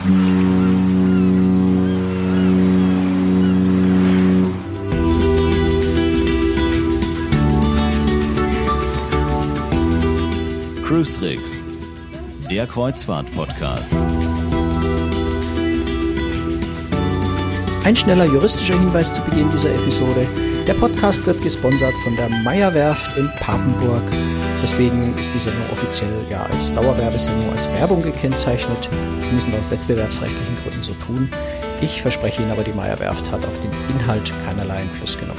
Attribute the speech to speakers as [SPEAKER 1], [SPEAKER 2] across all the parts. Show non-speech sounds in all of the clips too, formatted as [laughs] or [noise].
[SPEAKER 1] Cruise Tricks, der Kreuzfahrt-Podcast.
[SPEAKER 2] Ein schneller juristischer Hinweis zu Beginn dieser Episode. Der Podcast wird gesponsert von der Meierwerft in Papenburg. Deswegen ist die Sendung offiziell ja als Dauerwerbesendung, als Werbung gekennzeichnet. Wir müssen das aus wettbewerbsrechtlichen Gründen so tun. Ich verspreche Ihnen aber, die Meierwerft hat auf den Inhalt keinerlei Einfluss genommen.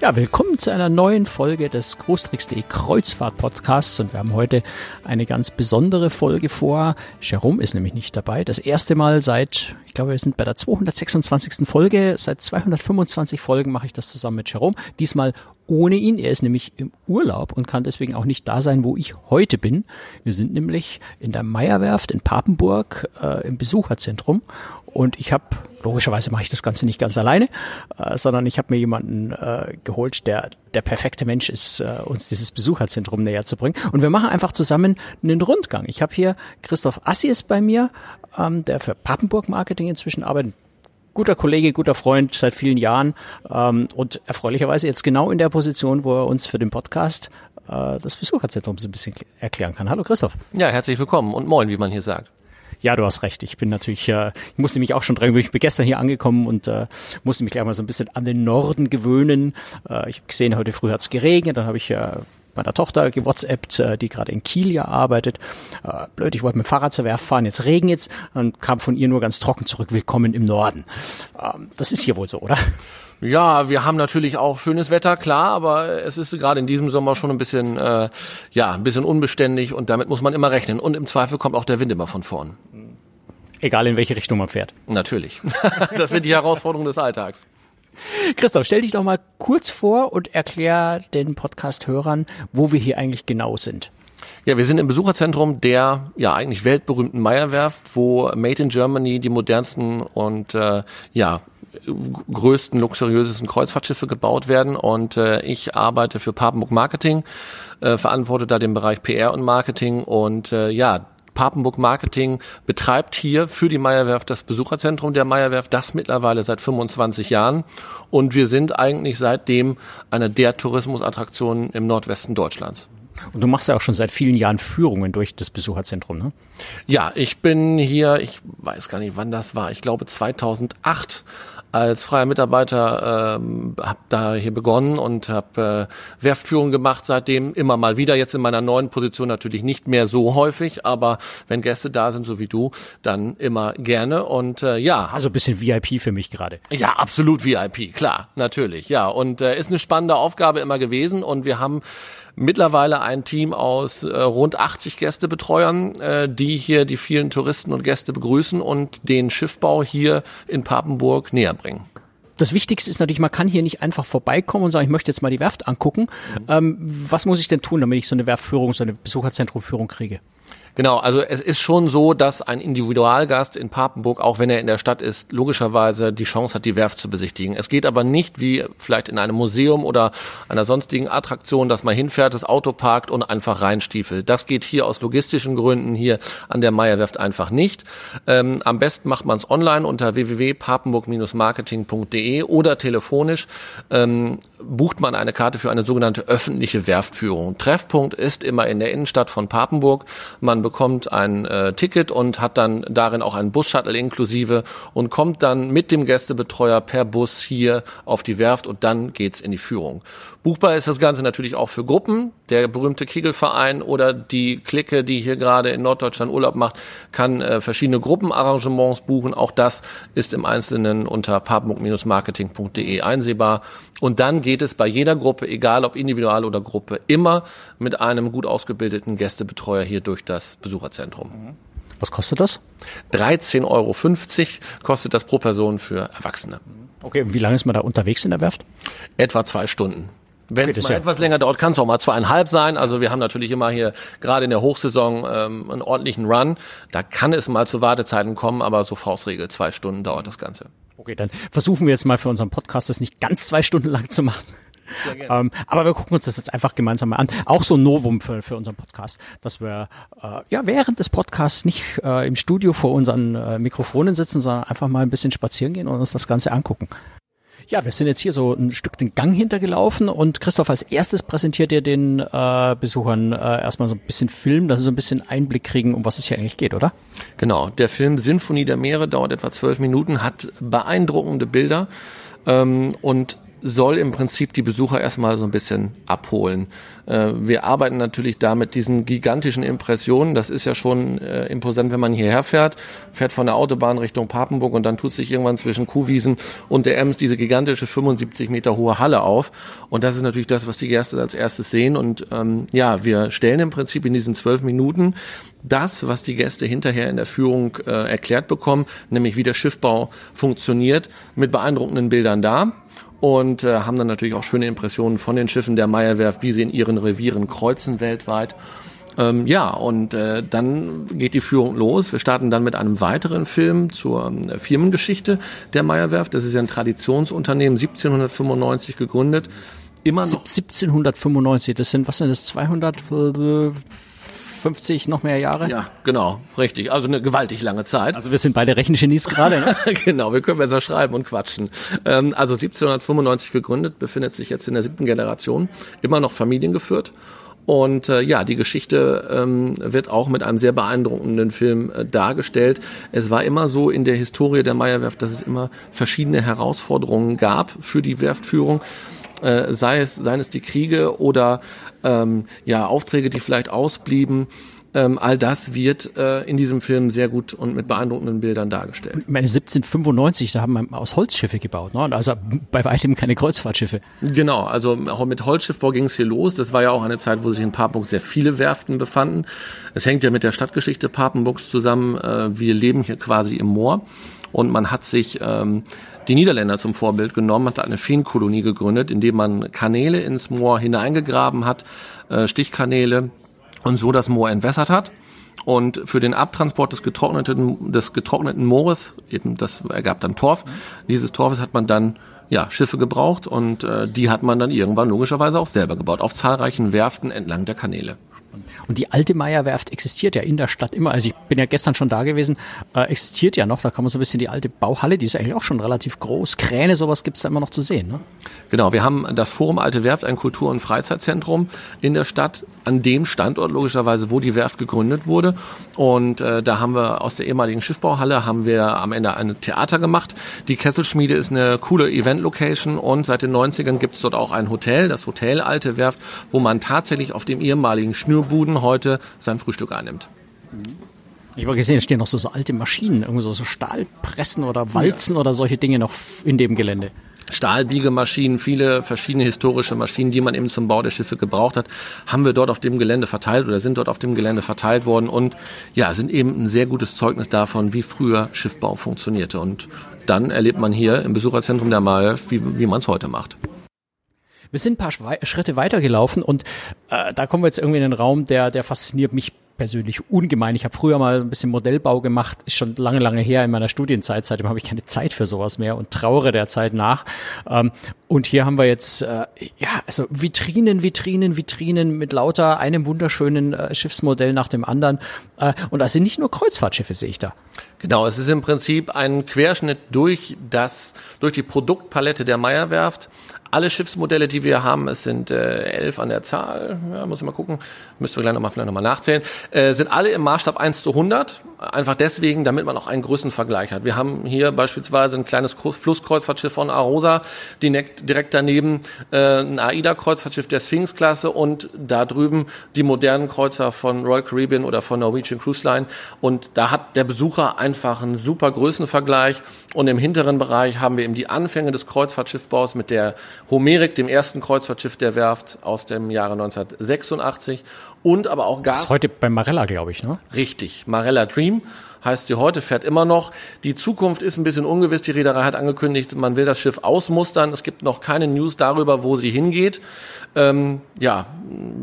[SPEAKER 2] Ja, willkommen zu einer neuen Folge des Großtricks.de Kreuzfahrt Podcasts und wir haben heute eine ganz besondere Folge vor. Jerome ist nämlich nicht dabei. Das erste Mal seit, ich glaube, wir sind bei der 226. Folge. Seit 225 Folgen mache ich das zusammen mit Jerome. Diesmal ohne ihn. Er ist nämlich im Urlaub und kann deswegen auch nicht da sein, wo ich heute bin. Wir sind nämlich in der Meierwerft in Papenburg äh, im Besucherzentrum und ich habe, logischerweise mache ich das Ganze nicht ganz alleine, äh, sondern ich habe mir jemanden äh, geholt, der der perfekte Mensch ist, äh, uns dieses Besucherzentrum näher zu bringen. Und wir machen einfach zusammen einen Rundgang. Ich habe hier Christoph Assis bei mir, ähm, der für Papenburg Marketing inzwischen arbeitet guter Kollege, guter Freund seit vielen Jahren ähm, und erfreulicherweise jetzt genau in der Position, wo er uns für den Podcast äh, das Besucherzentrum so ein bisschen erklären kann. Hallo Christoph.
[SPEAKER 3] Ja, herzlich willkommen und moin, wie man hier sagt.
[SPEAKER 2] Ja, du hast recht. Ich bin natürlich, äh, ich musste mich auch schon dran Ich bin gestern hier angekommen und äh, musste mich gleich mal so ein bisschen an den Norden gewöhnen. Äh, ich habe gesehen, heute früh hat es geregnet. Dann habe ich äh, meiner Tochter gewhatsappt, äh, die gerade in Kiel ja arbeitet. Äh, blöd, ich wollte mit dem Fahrrad zur Werft fahren, jetzt regnet und kam von ihr nur ganz trocken zurück. Willkommen im Norden. Ähm, das ist hier wohl so, oder?
[SPEAKER 3] Ja, wir haben natürlich auch schönes Wetter, klar, aber es ist gerade in diesem Sommer schon ein bisschen, äh, ja, ein bisschen unbeständig und damit muss man immer rechnen. Und im Zweifel kommt auch der Wind immer von vorn.
[SPEAKER 2] Egal in welche Richtung man fährt.
[SPEAKER 3] Natürlich. [laughs] das sind die Herausforderungen des Alltags.
[SPEAKER 2] Christoph, stell dich doch mal kurz vor und erklär den Podcast-Hörern, wo wir hier eigentlich genau sind.
[SPEAKER 3] Ja, wir sind im Besucherzentrum der ja eigentlich weltberühmten Meierwerft, wo Made in Germany die modernsten und äh, ja größten, luxuriösesten Kreuzfahrtschiffe gebaut werden. Und äh, ich arbeite für Papenburg Marketing, äh, verantworte da den Bereich PR und Marketing. Und äh, ja, Papenburg Marketing betreibt hier für die Meierwerft das Besucherzentrum der Meierwerft, das mittlerweile seit 25 Jahren. Und wir sind eigentlich seitdem eine der Tourismusattraktionen im Nordwesten Deutschlands.
[SPEAKER 2] Und du machst ja auch schon seit vielen Jahren Führungen durch das Besucherzentrum, ne?
[SPEAKER 3] Ja, ich bin hier, ich weiß gar nicht, wann das war. Ich glaube 2008 als freier Mitarbeiter ähm, habe da hier begonnen und habe äh, Werftführung gemacht seitdem immer mal wieder. Jetzt in meiner neuen Position natürlich nicht mehr so häufig, aber wenn Gäste da sind, so wie du, dann immer gerne und äh, ja.
[SPEAKER 2] Also bisschen VIP für mich gerade.
[SPEAKER 3] Ja, absolut VIP, klar, natürlich, ja. Und äh, ist eine spannende Aufgabe immer gewesen und wir haben mittlerweile ein Team aus äh, rund 80 Gästebetreuern, äh, die hier die vielen Touristen und Gäste begrüßen und den Schiffbau hier in Papenburg näher bringen
[SPEAKER 2] das Wichtigste ist natürlich, man kann hier nicht einfach vorbeikommen und sagen, ich möchte jetzt mal die Werft angucken. Mhm. Ähm, was muss ich denn tun, damit ich so eine Werftführung, so eine Besucherzentrumführung kriege?
[SPEAKER 3] Genau, also es ist schon so, dass ein Individualgast in Papenburg, auch wenn er in der Stadt ist, logischerweise die Chance hat, die Werft zu besichtigen. Es geht aber nicht wie vielleicht in einem Museum oder einer sonstigen Attraktion, dass man hinfährt, das Auto parkt und einfach reinstiefelt. Das geht hier aus logistischen Gründen hier an der Meierwerft einfach nicht. Ähm, am besten macht man es online unter www.papenburg-marketing.de oder telefonisch ähm, bucht man eine Karte für eine sogenannte öffentliche Werftführung. Treffpunkt ist immer in der Innenstadt von Papenburg. Man bekommt ein äh, Ticket und hat dann darin auch einen Bus-Shuttle inklusive und kommt dann mit dem Gästebetreuer per Bus hier auf die Werft und dann geht's in die Führung. Buchbar ist das Ganze natürlich auch für Gruppen. Der berühmte Kegelverein oder die Clique, die hier gerade in Norddeutschland Urlaub macht, kann äh, verschiedene Gruppenarrangements buchen. Auch das ist im Einzelnen unter papenburg-marketing.de einsehbar. Und dann geht es bei jeder Gruppe, egal ob individual oder Gruppe, immer mit einem gut ausgebildeten Gästebetreuer hier durch das Besucherzentrum.
[SPEAKER 2] Was kostet das?
[SPEAKER 3] 13,50 Euro kostet das pro Person für Erwachsene.
[SPEAKER 2] Okay, wie lange ist man da unterwegs in der Werft?
[SPEAKER 3] Etwa zwei Stunden. Wenn es mal ja. etwas länger dauert, kann es auch mal zweieinhalb sein. Also wir haben natürlich immer hier gerade in der Hochsaison ähm, einen ordentlichen Run. Da kann es mal zu Wartezeiten kommen, aber so Faustregel, zwei Stunden dauert das Ganze.
[SPEAKER 2] Okay, dann versuchen wir jetzt mal für unseren Podcast das nicht ganz zwei Stunden lang zu machen. Ähm, aber wir gucken uns das jetzt einfach gemeinsam mal an. Auch so ein Novum für, für unseren Podcast, dass wir äh, ja während des Podcasts nicht äh, im Studio vor unseren äh, Mikrofonen sitzen, sondern einfach mal ein bisschen spazieren gehen und uns das Ganze angucken. Ja, wir sind jetzt hier so ein Stück den Gang hintergelaufen und Christoph als erstes präsentiert ihr den äh, Besuchern äh, erstmal so ein bisschen Film, dass sie so ein bisschen Einblick kriegen, um was es hier eigentlich geht, oder?
[SPEAKER 3] Genau, der Film Sinfonie der Meere dauert etwa zwölf Minuten, hat beeindruckende Bilder ähm, und soll im Prinzip die Besucher erstmal so ein bisschen abholen. Äh, wir arbeiten natürlich da mit diesen gigantischen Impressionen. Das ist ja schon äh, imposant, wenn man hierher fährt, fährt von der Autobahn Richtung Papenburg und dann tut sich irgendwann zwischen Kuhwiesen und der Ems diese gigantische 75 Meter hohe Halle auf. Und das ist natürlich das, was die Gäste als erstes sehen. Und ähm, ja, wir stellen im Prinzip in diesen zwölf Minuten das, was die Gäste hinterher in der Führung äh, erklärt bekommen, nämlich wie der Schiffbau funktioniert, mit beeindruckenden Bildern da und äh, haben dann natürlich auch schöne Impressionen von den Schiffen der Meierwerft, wie sie in ihren Revieren kreuzen weltweit. Ähm, ja, und äh, dann geht die Führung los. Wir starten dann mit einem weiteren Film zur äh, Firmengeschichte der Meierwerft. Das ist ja ein Traditionsunternehmen, 1795 gegründet.
[SPEAKER 2] Immer noch 1795, das sind, was sind das, 200, 50 noch mehr Jahre?
[SPEAKER 3] Ja, genau, richtig. Also eine gewaltig lange Zeit.
[SPEAKER 2] Also wir sind beide Rechengenies gerade. Ne? [laughs]
[SPEAKER 3] genau, wir können besser schreiben und quatschen. Ähm, also 1795 gegründet, befindet sich jetzt in der siebten Generation, immer noch familiengeführt. Und äh, ja, die Geschichte ähm, wird auch mit einem sehr beeindruckenden Film äh, dargestellt. Es war immer so in der Historie der Meierwerft, dass es immer verschiedene Herausforderungen gab für die Werftführung. Äh, sei es, seien es die Kriege oder ähm, ja, Aufträge, die vielleicht ausblieben. Ähm, all das wird äh, in diesem Film sehr gut und mit beeindruckenden Bildern dargestellt.
[SPEAKER 2] Ich meine, 1795, da haben wir aus Holzschiffe gebaut, ne? also bei weitem keine Kreuzfahrtschiffe.
[SPEAKER 3] Genau, also auch mit Holzschiffbau ging es hier los. Das war ja auch eine Zeit, wo sich in Papenburg sehr viele Werften befanden. Es hängt ja mit der Stadtgeschichte Papenburgs zusammen. Äh, wir leben hier quasi im Moor und man hat sich ähm, die Niederländer zum Vorbild genommen, hat eine Feenkolonie gegründet, indem man Kanäle ins Moor hineingegraben hat, äh, Stichkanäle und so das Moor entwässert hat. Und für den Abtransport des getrockneten, des getrockneten Moores, eben das ergab dann Torf, dieses Torfes hat man dann ja, Schiffe gebraucht und äh, die hat man dann irgendwann logischerweise auch selber gebaut, auf zahlreichen Werften entlang der Kanäle.
[SPEAKER 2] Und die alte Meierwerft existiert ja in der Stadt immer. Also ich bin ja gestern schon da gewesen, äh, existiert ja noch. Da kann man so ein bisschen die alte Bauhalle, die ist eigentlich auch schon relativ groß. Kräne, sowas gibt's da immer noch zu sehen. Ne?
[SPEAKER 3] Genau, wir haben das Forum Alte Werft, ein Kultur- und Freizeitzentrum in der Stadt, an dem Standort logischerweise, wo die Werft gegründet wurde. Und äh, da haben wir aus der ehemaligen Schiffbauhalle haben wir am Ende ein Theater gemacht. Die Kesselschmiede ist eine coole Event-Location und seit den 90ern gibt's dort auch ein Hotel, das Hotel Alte Werft, wo man tatsächlich auf dem ehemaligen Schnürbuden heute sein Frühstück einnimmt.
[SPEAKER 2] Ich habe gesehen, es stehen noch so, so alte Maschinen, irgendwie so, so Stahlpressen oder Walzen ja. oder solche Dinge noch in dem Gelände.
[SPEAKER 3] Stahlbiegemaschinen, viele verschiedene historische Maschinen, die man eben zum Bau der Schiffe gebraucht hat, haben wir dort auf dem Gelände verteilt oder sind dort auf dem Gelände verteilt worden und ja, sind eben ein sehr gutes Zeugnis davon, wie früher Schiffbau funktionierte. Und dann erlebt man hier im Besucherzentrum der Malf, wie, wie man es heute macht.
[SPEAKER 2] Wir sind ein paar Schritte weitergelaufen und äh, da kommen wir jetzt irgendwie in den Raum, der, der fasziniert mich persönlich ungemein. Ich habe früher mal ein bisschen Modellbau gemacht, ist schon lange, lange her in meiner Studienzeit. Seitdem habe ich keine Zeit für sowas mehr und trauere der Zeit nach. Ähm, und hier haben wir jetzt äh, ja also Vitrinen, Vitrinen, Vitrinen mit lauter einem wunderschönen äh, Schiffsmodell nach dem anderen. Äh, und das sind nicht nur Kreuzfahrtschiffe, sehe ich da.
[SPEAKER 3] Genau, es ist im Prinzip ein Querschnitt durch das durch die Produktpalette der Meierwerft alle Schiffsmodelle, die wir haben, es sind äh, elf an der Zahl, ja, muss ich mal gucken, müssten wir gleich nochmal vielleicht nochmal nachzählen, äh, sind alle im Maßstab 1 zu 100. Einfach deswegen, damit man auch einen Größenvergleich hat. Wir haben hier beispielsweise ein kleines Flusskreuzfahrtschiff von Arosa, direkt daneben äh, ein AIDA-Kreuzfahrtschiff der Sphinx-Klasse und da drüben die modernen Kreuzer von Royal Caribbean oder von Norwegian Cruise Line. Und da hat der Besucher einfach einen super Größenvergleich. Und im hinteren Bereich haben wir eben die Anfänge des Kreuzfahrtschiffbaus mit der Homerik, dem ersten Kreuzfahrtschiff der Werft aus dem Jahre 1986 und aber auch Gas.
[SPEAKER 2] Das ist heute bei Marella, glaube ich, ne?
[SPEAKER 3] Richtig, Marella Dream heißt sie heute, fährt immer noch. Die Zukunft ist ein bisschen ungewiss. Die Reederei hat angekündigt, man will das Schiff ausmustern. Es gibt noch keine News darüber, wo sie hingeht. Ähm, ja,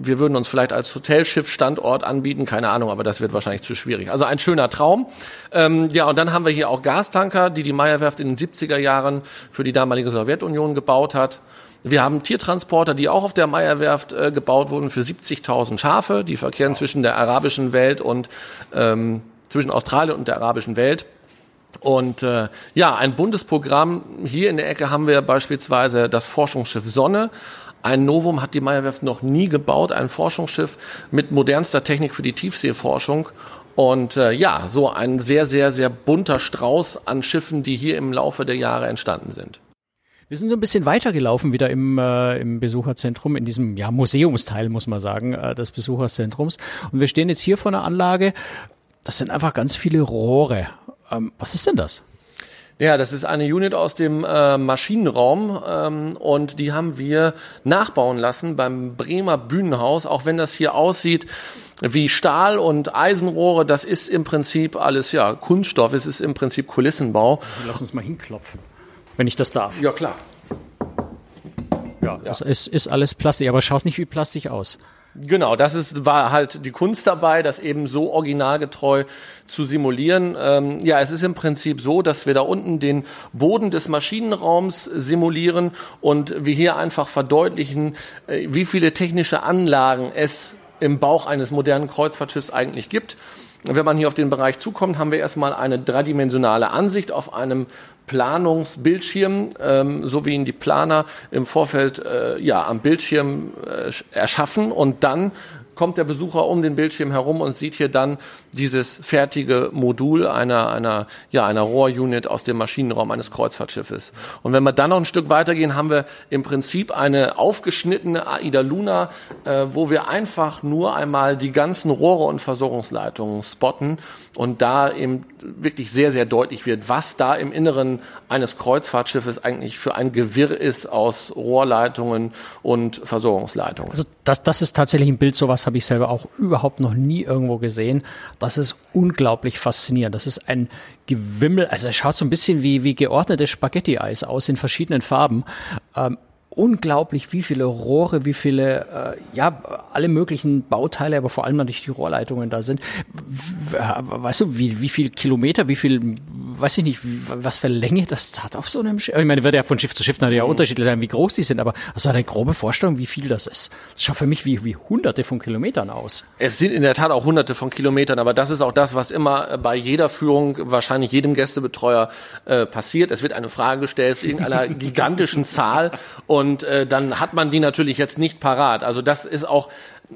[SPEAKER 3] wir würden uns vielleicht als Hotelschiff Standort anbieten, keine Ahnung, aber das wird wahrscheinlich zu schwierig. Also ein schöner Traum. Ähm, ja, und dann haben wir hier auch Gastanker, die die Meyerwerft in den 70er Jahren für die damalige Sowjetunion gebaut hat. Wir haben Tiertransporter, die auch auf der Meierwerft äh, gebaut wurden für 70.000 Schafe. Die verkehren zwischen der arabischen Welt und ähm, zwischen Australien und der arabischen Welt. Und äh, ja, ein Bundesprogramm. Hier in der Ecke haben wir beispielsweise das Forschungsschiff Sonne. Ein Novum hat die Meyerwerft noch nie gebaut, ein Forschungsschiff mit modernster Technik für die Tiefseeforschung. Und äh, ja, so ein sehr, sehr, sehr bunter Strauß an Schiffen, die hier im Laufe der Jahre entstanden sind.
[SPEAKER 2] Wir sind so ein bisschen weitergelaufen wieder im, äh, im Besucherzentrum, in diesem ja, Museumsteil, muss man sagen, äh, des Besucherzentrums. Und wir stehen jetzt hier vor einer Anlage, das sind einfach ganz viele Rohre. Ähm, was ist denn das?
[SPEAKER 3] Ja, das ist eine Unit aus dem äh, Maschinenraum ähm, und die haben wir nachbauen lassen beim Bremer Bühnenhaus, auch wenn das hier aussieht wie Stahl und Eisenrohre, das ist im Prinzip alles ja Kunststoff, es ist im Prinzip Kulissenbau.
[SPEAKER 2] Lass uns mal hinklopfen, wenn ich das darf.
[SPEAKER 3] Ja, klar.
[SPEAKER 2] Ja, ja. es ist, ist alles Plastik, aber schaut nicht wie Plastik aus.
[SPEAKER 3] Genau, das ist, war halt die Kunst dabei, das eben so originalgetreu zu simulieren. Ähm, ja, es ist im Prinzip so, dass wir da unten den Boden des Maschinenraums simulieren und wir hier einfach verdeutlichen, äh, wie viele technische Anlagen es im Bauch eines modernen Kreuzfahrtschiffs eigentlich gibt. Wenn man hier auf den Bereich zukommt, haben wir erstmal eine dreidimensionale Ansicht auf einem Planungsbildschirm, ähm, so wie ihn die Planer im Vorfeld äh, ja am Bildschirm äh, erschaffen und dann kommt der Besucher um den Bildschirm herum und sieht hier dann dieses fertige Modul einer, einer, ja, einer Rohrunit aus dem Maschinenraum eines Kreuzfahrtschiffes. Und wenn wir dann noch ein Stück weitergehen, haben wir im Prinzip eine aufgeschnittene AIDA Luna, äh, wo wir einfach nur einmal die ganzen Rohre und Versorgungsleitungen spotten und da eben wirklich sehr, sehr deutlich wird, was da im Inneren eines Kreuzfahrtschiffes eigentlich für ein Gewirr ist aus Rohrleitungen und Versorgungsleitungen.
[SPEAKER 2] Also das, das ist tatsächlich ein Bild, sowas habe ich selber auch überhaupt noch nie irgendwo gesehen. Das ist unglaublich faszinierend. Das ist ein Gewimmel, also es schaut so ein bisschen wie, wie geordnetes Spaghetti-Eis aus in verschiedenen Farben. Ähm, unglaublich, wie viele Rohre, wie viele, äh, ja, alle möglichen Bauteile, aber vor allem natürlich die Rohrleitungen da sind. Weißt du, wie, wie viel Kilometer, wie viel, weiß ich nicht, was für Länge das hat auf so einem Schiff? Ich meine, wird ja von Schiff zu Schiff natürlich ja mhm. unterschiedlich sein, wie groß die sind, aber hast du eine grobe Vorstellung, wie viel das ist? Das schaut für mich wie, wie hunderte von Kilometern aus.
[SPEAKER 3] Es sind in der Tat auch hunderte von Kilometern, aber das ist auch das, was immer bei jeder Führung, wahrscheinlich jedem Gästebetreuer äh, passiert. Es wird eine Frage gestellt, irgendeiner [laughs] gigantischen Zahl und und äh, dann hat man die natürlich jetzt nicht parat. Also das ist auch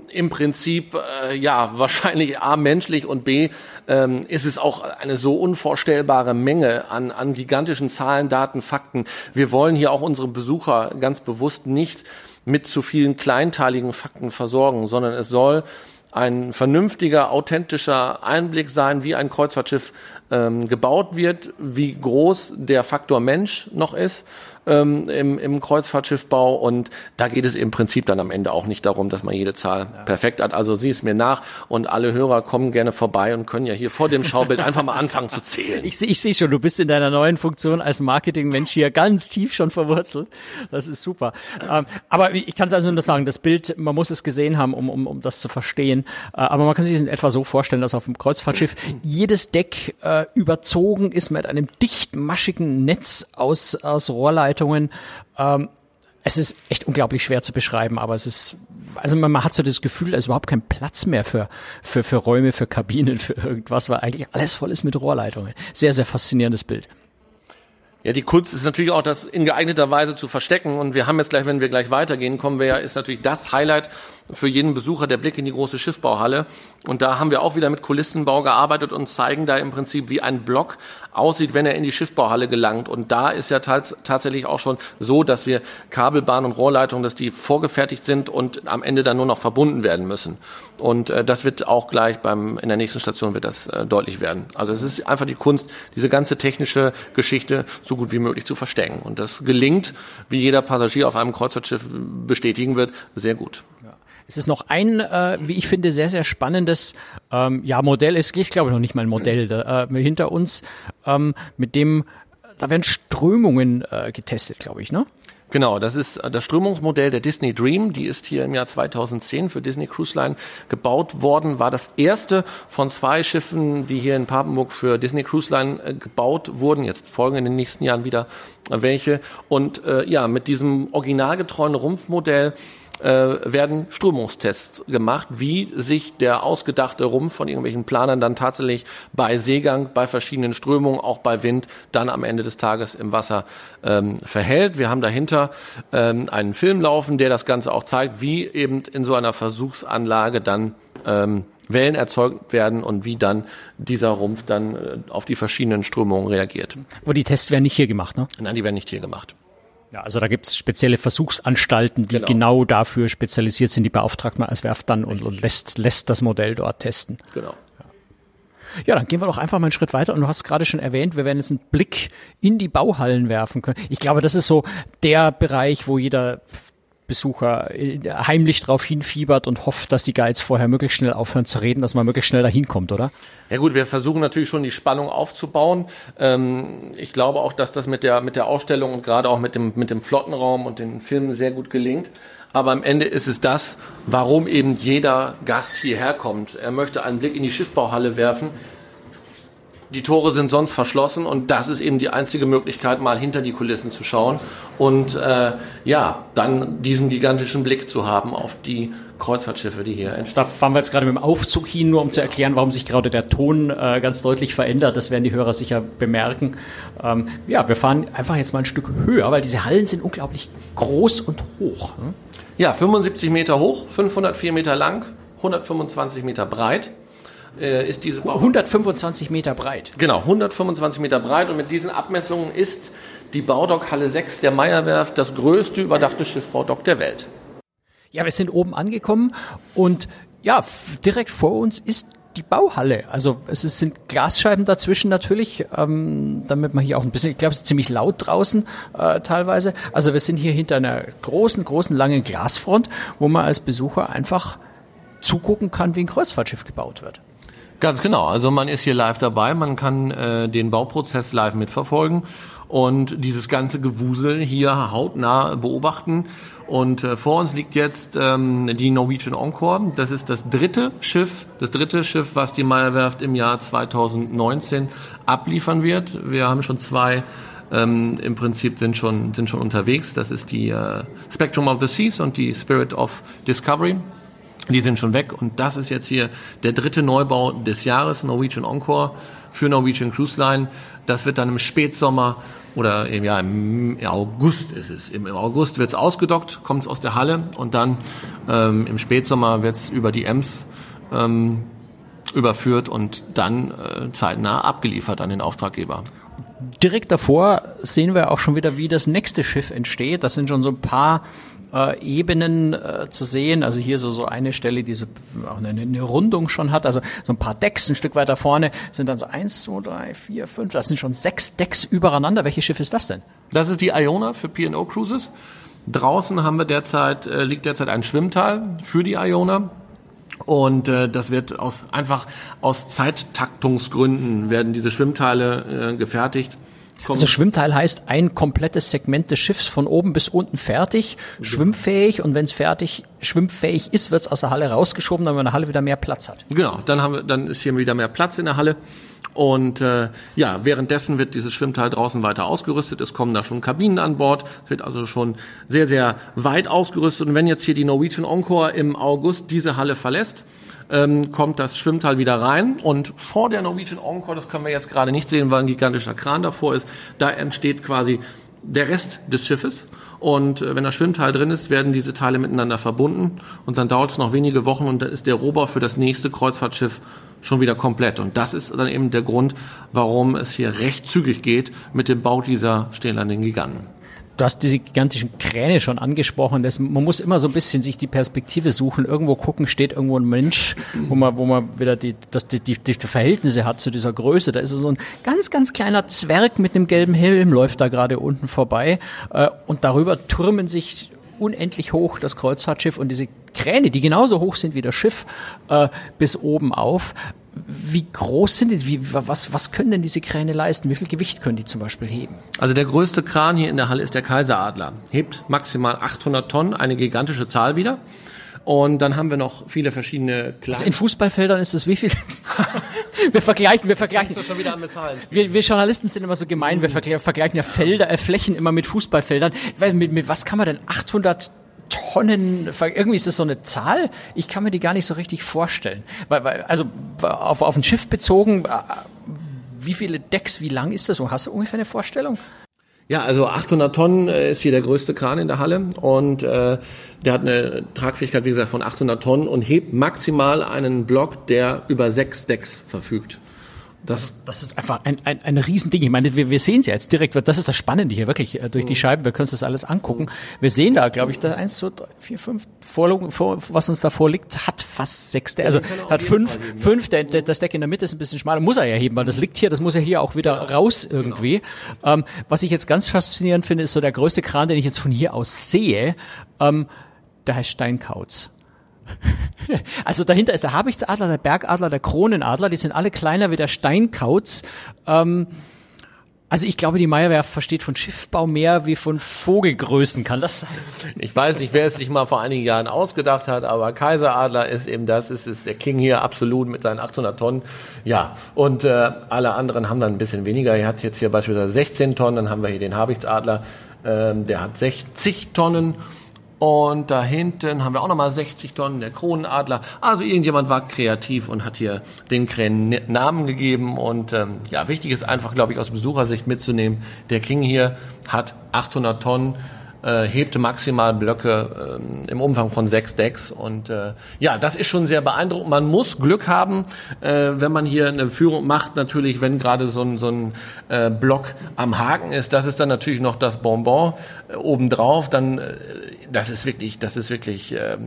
[SPEAKER 3] im Prinzip äh, ja [laughs] wahrscheinlich a menschlich und b ähm, ist es auch eine so unvorstellbare Menge an an gigantischen Zahlen, Daten, Fakten. Wir wollen hier auch unsere Besucher ganz bewusst nicht mit zu vielen kleinteiligen Fakten versorgen, sondern es soll ein vernünftiger, authentischer Einblick sein, wie ein Kreuzfahrtschiff ähm, gebaut wird, wie groß der Faktor Mensch noch ist ähm, im, im Kreuzfahrtschiffbau und da geht es im Prinzip dann am Ende auch nicht darum, dass man jede Zahl ja. perfekt hat. Also sieh es mir nach und alle Hörer kommen gerne vorbei und können ja hier vor dem Schaubild [laughs] einfach mal anfangen zu zählen.
[SPEAKER 2] Ich, ich sehe schon, du bist in deiner neuen Funktion als Marketingmensch hier ganz tief schon verwurzelt. Das ist super. Ähm, aber ich kann es also nur sagen, das Bild, man muss es gesehen haben, um, um, um das zu verstehen. Äh, aber man kann sich in etwa so vorstellen, dass auf dem Kreuzfahrtschiff jedes Deck äh, überzogen ist mit einem dichtmaschigen Netz aus, aus Rohrleitungen Leitungen. Ähm, es ist echt unglaublich schwer zu beschreiben, aber es ist, also man, man hat so das Gefühl, da ist überhaupt kein Platz mehr für, für, für Räume, für Kabinen, [laughs] für irgendwas, weil eigentlich alles voll ist mit Rohrleitungen. Sehr, sehr faszinierendes Bild.
[SPEAKER 3] Ja, die Kunst ist natürlich auch, das in geeigneter Weise zu verstecken. Und wir haben jetzt gleich, wenn wir gleich weitergehen, kommen wir ja, ist natürlich das Highlight für jeden Besucher der Blick in die große Schiffbauhalle. Und da haben wir auch wieder mit Kulissenbau gearbeitet und zeigen da im Prinzip, wie ein Block aussieht, wenn er in die Schiffbauhalle gelangt. Und da ist ja tatsächlich auch schon so, dass wir Kabelbahn und Rohrleitungen, dass die vorgefertigt sind und am Ende dann nur noch verbunden werden müssen. Und äh, das wird auch gleich beim in der nächsten Station wird das äh, deutlich werden. Also es ist einfach die Kunst, diese ganze technische Geschichte so gut wie möglich zu verstecken. Und das gelingt, wie jeder Passagier auf einem Kreuzfahrtschiff bestätigen wird, sehr gut.
[SPEAKER 2] Ja. Es ist noch ein, äh, wie ich finde, sehr, sehr spannendes ähm, ja, Modell. Es ist, glaube ich, noch nicht mal ein Modell da, äh, hinter uns, ähm, mit dem, da werden Strömungen äh, getestet, glaube ich, ne?
[SPEAKER 3] Genau, das ist das Strömungsmodell der Disney Dream. Die ist hier im Jahr 2010 für Disney Cruise Line gebaut worden. War das erste von zwei Schiffen, die hier in Papenburg für Disney Cruise Line äh, gebaut wurden. Jetzt folgen in den nächsten Jahren wieder welche. Und äh, ja, mit diesem originalgetreuen Rumpfmodell äh, werden Strömungstests gemacht, wie sich der ausgedachte Rumpf von irgendwelchen Planern dann tatsächlich bei Seegang, bei verschiedenen Strömungen, auch bei Wind, dann am Ende des Tages im Wasser ähm, verhält. Wir haben dahinter ähm, einen Film laufen, der das Ganze auch zeigt, wie eben in so einer Versuchsanlage dann ähm, Wellen erzeugt werden und wie dann dieser Rumpf dann äh, auf die verschiedenen Strömungen reagiert.
[SPEAKER 2] Aber die Tests werden nicht hier gemacht, ne?
[SPEAKER 3] Nein, die werden nicht hier gemacht.
[SPEAKER 2] Ja, also da gibt's spezielle Versuchsanstalten, die genau. genau. dafür spezialisiert sind, die beauftragt man als Werft dann und, und lässt, lässt das Modell dort testen.
[SPEAKER 3] Genau.
[SPEAKER 2] Ja, dann gehen wir doch einfach mal einen Schritt weiter. Und du hast gerade schon erwähnt, wir werden jetzt einen Blick in die Bauhallen werfen können. Ich glaube, das ist so der Bereich, wo jeder Besucher äh, heimlich drauf hinfiebert und hofft, dass die Guides vorher möglichst schnell aufhören zu reden, dass man möglichst schnell dahin kommt, oder?
[SPEAKER 3] Ja gut, wir versuchen natürlich schon die Spannung aufzubauen. Ähm, ich glaube auch, dass das mit der, mit der Ausstellung und gerade auch mit dem, mit dem Flottenraum und den Filmen sehr gut gelingt. Aber am Ende ist es das, warum eben jeder Gast hierher kommt. Er möchte einen Blick in die Schiffbauhalle werfen die Tore sind sonst verschlossen und das ist eben die einzige Möglichkeit, mal hinter die Kulissen zu schauen und äh, ja, dann diesen gigantischen Blick zu haben auf die Kreuzfahrtschiffe, die hier entstehen.
[SPEAKER 2] Da fahren wir jetzt gerade mit dem Aufzug hin, nur um zu erklären, warum sich gerade der Ton äh, ganz deutlich verändert. Das werden die Hörer sicher bemerken. Ähm, ja, wir fahren einfach jetzt mal ein Stück höher, weil diese Hallen sind unglaublich groß und hoch.
[SPEAKER 3] Hm? Ja, 75 Meter hoch, 504 Meter lang, 125 Meter breit
[SPEAKER 2] äh, ist diese Bau 125 Meter breit.
[SPEAKER 3] Genau, 125 Meter breit und mit diesen Abmessungen ist die Baudock Halle 6 der Meyerwerft das größte überdachte Schiffbaudock der Welt.
[SPEAKER 2] Ja, wir sind oben angekommen und ja, direkt vor uns ist die Bauhalle. Also es sind Glasscheiben dazwischen natürlich, ähm, damit man hier auch ein bisschen, ich glaube, es ist ziemlich laut draußen äh, teilweise. Also wir sind hier hinter einer großen, großen, langen Glasfront, wo man als Besucher einfach zugucken kann, wie ein Kreuzfahrtschiff gebaut wird.
[SPEAKER 3] Ganz genau. Also man ist hier live dabei, man kann äh, den Bauprozess live mitverfolgen und dieses ganze Gewusel hier hautnah beobachten. Und äh, vor uns liegt jetzt ähm, die Norwegian Encore. Das ist das dritte Schiff, das dritte Schiff, was die Meyerwerft im Jahr 2019 abliefern wird. Wir haben schon zwei ähm, im Prinzip sind schon, sind schon unterwegs. Das ist die äh, Spectrum of the Seas und die Spirit of Discovery. Die sind schon weg und das ist jetzt hier der dritte Neubau des Jahres, Norwegian Encore für Norwegian Cruise Line. Das wird dann im Spätsommer oder im, ja, im August ist es. Im, August wird es ausgedockt, kommt es aus der Halle und dann ähm, im Spätsommer wird es über die Ems ähm, überführt und dann äh, zeitnah abgeliefert an den Auftraggeber.
[SPEAKER 2] Direkt davor sehen wir auch schon wieder, wie das nächste Schiff entsteht. Das sind schon so ein paar äh, Ebenen äh, zu sehen. Also hier so, so eine Stelle, die so auch eine, eine Rundung schon hat. Also so ein paar Decks, ein Stück weiter vorne sind dann so eins, zwei, drei, vier, fünf. Das sind schon sechs Decks übereinander. Welches Schiff ist das denn?
[SPEAKER 3] Das ist die Iona für P&O Cruises. Draußen haben wir derzeit, äh, liegt derzeit ein Schwimmtal für die Iona. Und äh, das wird aus einfach aus Zeittaktungsgründen werden diese Schwimmteile äh, gefertigt.
[SPEAKER 2] Also Schwimmteil heißt ein komplettes Segment des Schiffs von oben bis unten fertig, schwimmfähig und wenn es fertig schwimmfähig ist, wird es aus der Halle rausgeschoben, damit man in der Halle wieder mehr Platz hat.
[SPEAKER 3] Genau, dann haben wir, dann ist hier wieder mehr Platz in der Halle. Und äh, ja, währenddessen wird dieses Schwimmteil draußen weiter ausgerüstet. Es kommen da schon Kabinen an Bord. Es wird also schon sehr, sehr weit ausgerüstet. Und wenn jetzt hier die Norwegian Encore im August diese Halle verlässt, ähm, kommt das Schwimmteil wieder rein und vor der Norwegian Encore, das können wir jetzt gerade nicht sehen, weil ein gigantischer Kran davor ist, da entsteht quasi der Rest des Schiffes. Und äh, wenn das Schwimmteil drin ist, werden diese Teile miteinander verbunden. Und dann dauert es noch wenige Wochen und dann ist der Rohbau für das nächste Kreuzfahrtschiff schon wieder komplett. Und das ist dann eben der Grund, warum es hier recht zügig geht mit dem Bau dieser stehenden Giganten.
[SPEAKER 2] Du hast diese gigantischen Kräne schon angesprochen. Das, man muss immer so ein bisschen sich die Perspektive suchen. Irgendwo gucken, steht irgendwo ein Mensch, wo man, wo man wieder die, das, die, die, die Verhältnisse hat zu dieser Größe. Da ist so ein ganz, ganz kleiner Zwerg mit einem gelben Helm, läuft da gerade unten vorbei. Äh, und darüber türmen sich unendlich hoch das Kreuzfahrtschiff und diese Kräne, die genauso hoch sind wie das Schiff, äh, bis oben auf. wie groß sind die? Wie, was, was können denn diese Kräne leisten? Wie viel Gewicht können die zum Beispiel heben?
[SPEAKER 3] Also der größte Kran hier in der Halle ist der Kaiseradler. Hebt maximal 800 Tonnen, eine gigantische Zahl wieder. Und dann haben wir noch viele verschiedene
[SPEAKER 2] kleine. Also in Fußballfeldern ist das wie viel? [laughs] [laughs] wir vergleichen, wir vergleichen. schon wieder an wir, wir Journalisten sind immer so gemein, wir vergleichen ja Felder, äh, Flächen immer mit Fußballfeldern. Mit, mit was kann man denn 800 Tonnen, irgendwie ist das so eine Zahl, ich kann mir die gar nicht so richtig vorstellen. Weil, weil, also auf, auf ein Schiff bezogen, äh, wie viele Decks, wie lang ist das? Hast du ungefähr eine Vorstellung?
[SPEAKER 3] Ja, also 800 Tonnen äh, ist hier der größte Kran in der Halle und äh, der hat eine Tragfähigkeit, wie gesagt, von 800 Tonnen und hebt maximal einen Block, der über sechs Decks verfügt.
[SPEAKER 2] Das, das ist einfach ein, ein, ein Riesending. Ich meine, wir, wir sehen es ja jetzt direkt, das ist das Spannende hier, wirklich, äh, durch die mhm. Scheiben, wir können uns das alles angucken. Wir sehen da, glaube ich, da eins, zwei, drei, vier, fünf Vorlagen, vor, was uns da vorliegt, hat fast sechs, also hat fünf, fünf, der, der, das Deck in der Mitte ist ein bisschen schmaler, muss er ja heben, weil das liegt hier, das muss er hier auch wieder genau. raus irgendwie. Genau. Ähm, was ich jetzt ganz faszinierend finde, ist so der größte Kran, den ich jetzt von hier aus sehe, ähm, der heißt Steinkauz. Also dahinter ist der Habichtsadler, der Bergadler, der Kronenadler, die sind alle kleiner wie der Steinkauz. Ähm, also ich glaube, die Meyerwerft versteht von Schiffbau mehr wie von Vogelgrößen. Kann das sein?
[SPEAKER 3] Ich weiß nicht, wer es sich mal vor einigen Jahren ausgedacht hat, aber Kaiseradler ist eben das, ist, ist der King hier absolut mit seinen 800 Tonnen. Ja, und äh, alle anderen haben dann ein bisschen weniger. Er hat jetzt hier beispielsweise 16 Tonnen, dann haben wir hier den Habichtsadler, ähm, der hat 60 Tonnen. Und da hinten haben wir auch nochmal 60 Tonnen, der Kronenadler. Also irgendjemand war kreativ und hat hier den Kränen Namen gegeben. Und ähm, ja, wichtig ist einfach, glaube ich, aus Besuchersicht mitzunehmen, der King hier hat 800 Tonnen äh, hebt maximal Blöcke äh, im Umfang von sechs Decks. Und äh, ja, das ist schon sehr beeindruckend. Man muss Glück haben, äh, wenn man hier eine Führung macht, natürlich, wenn gerade so ein, so ein äh, Block am Haken ist. Das ist dann natürlich noch das Bonbon äh, obendrauf. Dann, äh, das ist wirklich, das ist wirklich. Äh,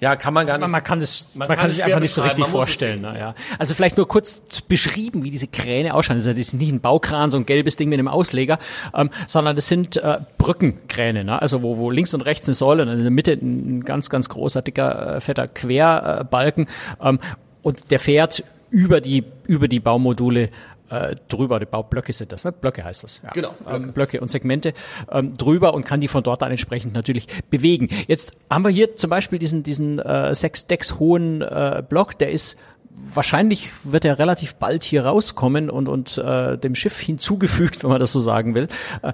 [SPEAKER 3] ja, kann man gar
[SPEAKER 2] nicht. Man, kann es, man, man kann, sich einfach nicht so richtig vorstellen. Na, ja. Also vielleicht nur kurz beschrieben, wie diese Kräne ausschauen. Das ist nicht ein Baukran, so ein gelbes Ding mit einem Ausleger, ähm, sondern das sind äh, Brückenkräne. Ne? Also wo, wo links und rechts eine Säule und in der Mitte ein ganz, ganz großer, dicker, äh, fetter Querbalken. Ähm, und der fährt über die, über die Baumodule äh, drüber, die Baublöcke sind das, ne? Blöcke heißt das. Ja. Genau. Ähm, Blöcke. Ähm, Blöcke und Segmente ähm, drüber und kann die von dort dann entsprechend natürlich bewegen. Jetzt haben wir hier zum Beispiel diesen, diesen äh, sechs Decks hohen äh, Block, der ist wahrscheinlich wird er relativ bald hier rauskommen und, und äh, dem Schiff [laughs] hinzugefügt, wenn man das so sagen will. Äh,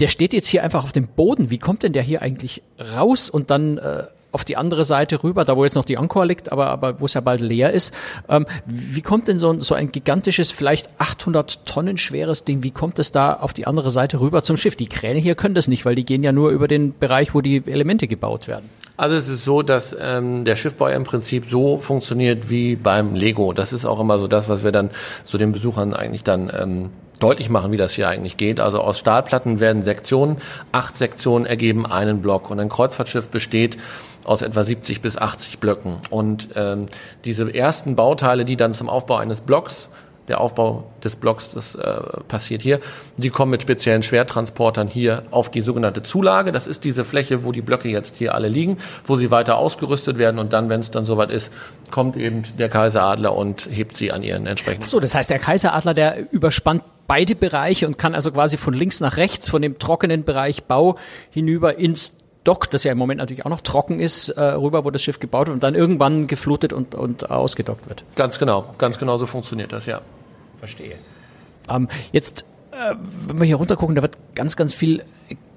[SPEAKER 2] der steht jetzt hier einfach auf dem Boden. Wie kommt denn der hier eigentlich raus und dann äh, auf die andere Seite rüber, da wo jetzt noch die Encore liegt, aber, aber wo es ja bald leer ist. Ähm, wie kommt denn so, ein so ein gigantisches, vielleicht 800 Tonnen schweres Ding, wie kommt es da auf die andere Seite rüber zum Schiff? Die Kräne hier können das nicht, weil die gehen ja nur über den Bereich, wo die Elemente gebaut werden.
[SPEAKER 3] Also es ist so, dass ähm, der Schiffbau im Prinzip so funktioniert wie beim Lego. Das ist auch immer so das, was wir dann so den Besuchern eigentlich dann ähm, deutlich machen, wie das hier eigentlich geht. Also aus Stahlplatten werden Sektionen, acht Sektionen ergeben einen Block und ein Kreuzfahrtschiff besteht aus etwa 70 bis 80 Blöcken. Und ähm, diese ersten Bauteile, die dann zum Aufbau eines Blocks der Aufbau des Blocks, das äh, passiert hier. Die kommen mit speziellen Schwertransportern hier auf die sogenannte Zulage. Das ist diese Fläche, wo die Blöcke jetzt hier alle liegen, wo sie weiter ausgerüstet werden und dann, wenn es dann soweit ist, kommt eben der Kaiseradler und hebt sie an ihren entsprechenden.
[SPEAKER 2] Ach so, das heißt, der Kaiseradler, der überspannt beide Bereiche und kann also quasi von links nach rechts, von dem trockenen Bereich Bau hinüber ins Dock, das ja im Moment natürlich auch noch trocken ist, äh, rüber, wo das Schiff gebaut wird und dann irgendwann geflutet und, und ausgedockt wird.
[SPEAKER 3] Ganz genau, ganz genau so funktioniert das, ja.
[SPEAKER 2] Verstehe. Ähm, jetzt, äh, wenn wir hier runter gucken, da wird ganz, ganz viel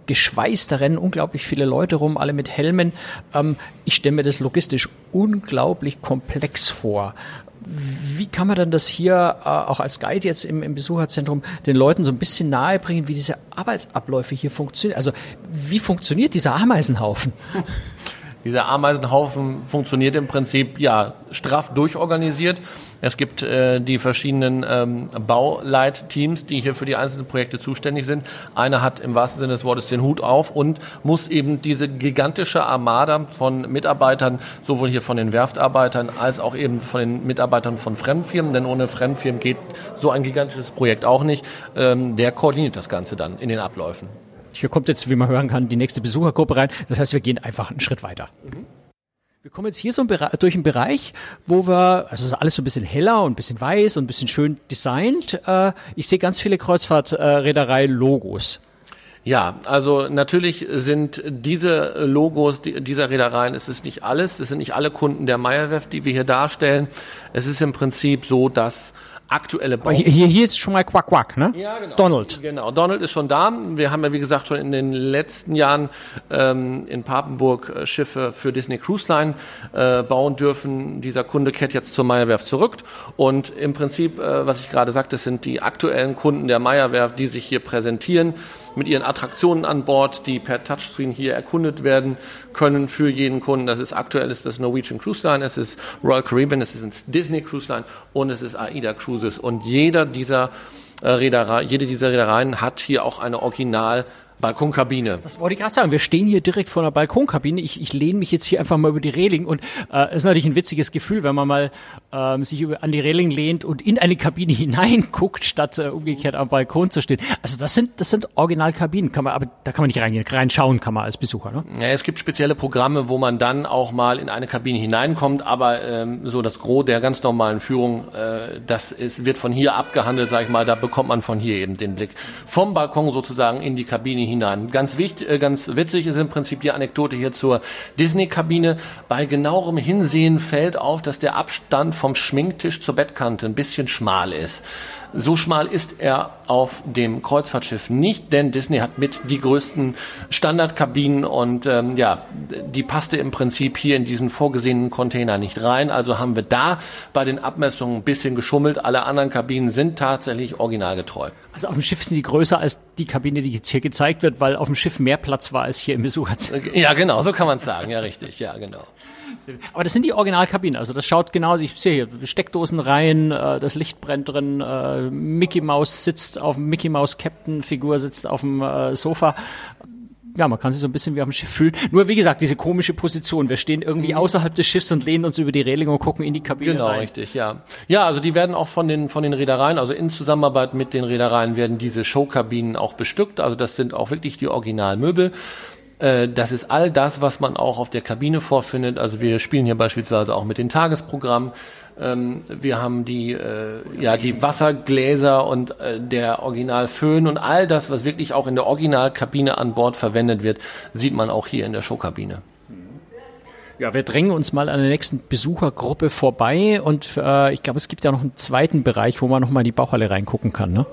[SPEAKER 2] geschweißt, da rennen unglaublich viele Leute rum, alle mit Helmen. Ähm, ich stelle mir das logistisch unglaublich komplex vor. Wie kann man dann das hier äh, auch als Guide jetzt im, im Besucherzentrum den Leuten so ein bisschen nahe bringen, wie diese Arbeitsabläufe hier funktionieren? Also wie funktioniert dieser Ameisenhaufen? [laughs]
[SPEAKER 3] Dieser Ameisenhaufen funktioniert im Prinzip ja straff durchorganisiert. Es gibt äh, die verschiedenen ähm, Bauleitteams, die hier für die einzelnen Projekte zuständig sind. Einer hat im wahrsten Sinne des Wortes den Hut auf und muss eben diese gigantische Armada von Mitarbeitern, sowohl hier von den Werftarbeitern als auch eben von den Mitarbeitern von Fremdfirmen, denn ohne Fremdfirmen geht so ein gigantisches Projekt auch nicht. Ähm, der koordiniert das Ganze dann in den Abläufen.
[SPEAKER 2] Hier kommt jetzt, wie man hören kann, die nächste Besuchergruppe rein. Das heißt, wir gehen einfach einen Schritt weiter. Mhm. Wir kommen jetzt hier so durch einen Bereich, wo wir, also alles so ein bisschen heller und ein bisschen weiß und ein bisschen schön designt. Äh, ich sehe ganz viele Kreuzfahrtreederei-Logos.
[SPEAKER 3] Ja, also natürlich sind diese Logos dieser Reedereien, es ist nicht alles, es sind nicht alle Kunden der Meyerwerft, die wir hier darstellen. Es ist im Prinzip so, dass aktuelle
[SPEAKER 2] Bau. Hier, hier ist schon mal Quack Quack, ne?
[SPEAKER 3] Ja, genau.
[SPEAKER 2] Donald.
[SPEAKER 3] Genau, Donald ist schon da. Wir haben ja, wie gesagt, schon in den letzten Jahren ähm, in Papenburg äh, Schiffe für Disney Cruise Line äh, bauen dürfen. Dieser Kunde kehrt jetzt zur Meyerwerft zurück. Und im Prinzip, äh, was ich gerade sagte, sind die aktuellen Kunden der Meyerwerft, die sich hier präsentieren mit ihren Attraktionen an Bord, die per Touchscreen hier erkundet werden können für jeden Kunden. Das ist aktuell ist das Norwegian Cruise Line, es ist Royal Caribbean, es ist Disney Cruise Line und es ist AIDA Cruises. Und jeder dieser äh, Reederei, jede dieser Reedereien hat hier auch eine Original Balkonkabine.
[SPEAKER 2] Das wollte ich gerade sagen. Wir stehen hier direkt vor einer Balkonkabine. Ich, ich lehne mich jetzt hier einfach mal über die Reling und äh, es ist natürlich ein witziges Gefühl, wenn man mal ähm, sich über, an die Reling lehnt und in eine Kabine [laughs] hineinguckt, statt äh, umgekehrt am Balkon zu stehen. Also das sind das sind Originalkabinen, kann man, aber da kann man nicht reingehen, reinschauen kann man als Besucher. Ne?
[SPEAKER 3] Ja, es gibt spezielle Programme, wo man dann auch mal in eine Kabine hineinkommt, aber ähm, so das Gros der ganz normalen Führung, äh, das ist, wird von hier abgehandelt, sag ich mal. Da bekommt man von hier eben den Blick vom Balkon sozusagen in die Kabine hinein. Ganz wichtig, äh, ganz witzig ist im Prinzip die Anekdote hier zur Disney-Kabine. Bei genauerem Hinsehen fällt auf, dass der Abstand vom Schminktisch zur Bettkante ein bisschen schmal ist. So schmal ist er auf dem Kreuzfahrtschiff nicht, denn Disney hat mit die größten Standardkabinen und ähm, ja, die passte im Prinzip hier in diesen vorgesehenen Container nicht rein. Also haben wir da bei den Abmessungen ein bisschen geschummelt. Alle anderen Kabinen sind tatsächlich originalgetreu.
[SPEAKER 2] Also auf dem Schiff sind die größer als die Kabine, die jetzt hier gezeigt wird, weil auf dem Schiff mehr Platz war als hier im Besucherzentrum.
[SPEAKER 3] Ja, genau, so kann man es sagen. Ja, richtig. Ja, genau.
[SPEAKER 2] Aber das sind die Originalkabinen. Also das schaut genauso. Ich sehe hier Steckdosen rein, äh, das Licht brennt drin. Äh, Mickey Mouse sitzt auf dem Mickey Mouse Captain Figur sitzt auf dem äh, Sofa. Ja, man kann sich so ein bisschen wie auf dem Schiff fühlen. Nur wie gesagt, diese komische Position. Wir stehen irgendwie mhm. außerhalb des Schiffs und lehnen uns über die Reling und gucken in die Kabine
[SPEAKER 3] genau,
[SPEAKER 2] rein.
[SPEAKER 3] Genau, richtig, ja. Ja, also die werden auch von den von den Reedereien, also in Zusammenarbeit mit den Reedereien werden diese Showkabinen auch bestückt. Also das sind auch wirklich die Originalmöbel. Äh, das ist all das, was man auch auf der Kabine vorfindet. Also wir spielen hier beispielsweise auch mit den Tagesprogrammen. Ähm, wir haben die, äh, ja, die Wassergläser und äh, der Originalföhn und all das, was wirklich auch in der Originalkabine an Bord verwendet wird, sieht man auch hier in der Showkabine.
[SPEAKER 2] Ja, wir drängen uns mal an der nächsten Besuchergruppe vorbei und äh, ich glaube, es gibt ja noch einen zweiten Bereich, wo man noch mal in die Bauchhalle reingucken kann, ne?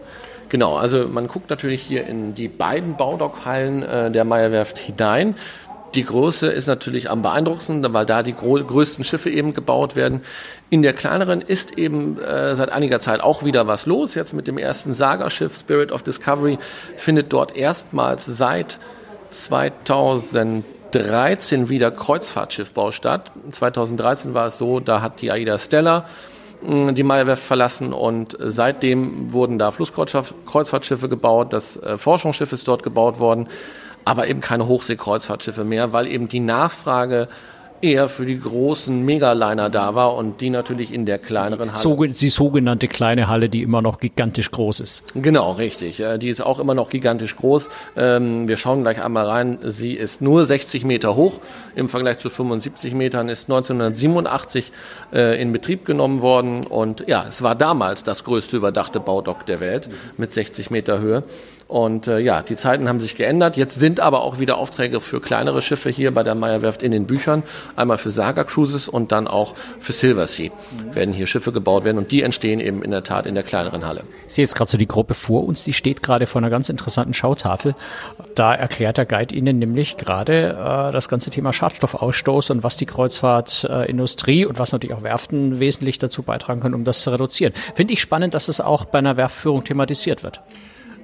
[SPEAKER 3] Genau, also man guckt natürlich hier in die beiden Baudockhallen äh, der Meyerwerft hinein. Die Größe ist natürlich am beeindruckendsten, weil da die größten Schiffe eben gebaut werden. In der kleineren ist eben äh, seit einiger Zeit auch wieder was los. Jetzt mit dem ersten Saga-Schiff Spirit of Discovery findet dort erstmals seit 2013 wieder Kreuzfahrtschiffbau statt. 2013 war es so, da hat die Aida Stella die Meierwerft verlassen und seitdem wurden da Flusskreuzfahrtschiffe gebaut, das äh, Forschungsschiff ist dort gebaut worden, aber eben keine Hochseekreuzfahrtschiffe mehr, weil eben die Nachfrage eher für die großen Megaliner da war und die natürlich in der kleineren Halle.
[SPEAKER 2] So, die sogenannte kleine Halle, die immer noch gigantisch groß ist.
[SPEAKER 3] Genau, richtig. Die ist auch immer noch gigantisch groß. Ähm, wir schauen gleich einmal rein. Sie ist nur 60 Meter hoch. Im Vergleich zu 75 Metern ist 1987 äh, in Betrieb genommen worden. Und ja, es war damals das größte überdachte Baudock der Welt mit 60 Meter Höhe. Und äh, ja, die Zeiten haben sich geändert. Jetzt sind aber auch wieder Aufträge für kleinere Schiffe hier bei der Meyerwerft in den Büchern. Einmal für Saga Cruises und dann auch für Silversea mhm. werden hier Schiffe gebaut werden. Und die entstehen eben in der Tat in der kleineren Halle.
[SPEAKER 2] Ich sehe jetzt gerade so die Gruppe vor uns, die steht gerade vor einer ganz interessanten Schautafel. Da erklärt der Guide Ihnen nämlich gerade äh, das ganze Thema Schadstoffausstoß und was die Kreuzfahrtindustrie äh, und was natürlich auch Werften wesentlich dazu beitragen können, um das zu reduzieren. Finde ich spannend, dass es auch bei einer Werftführung thematisiert wird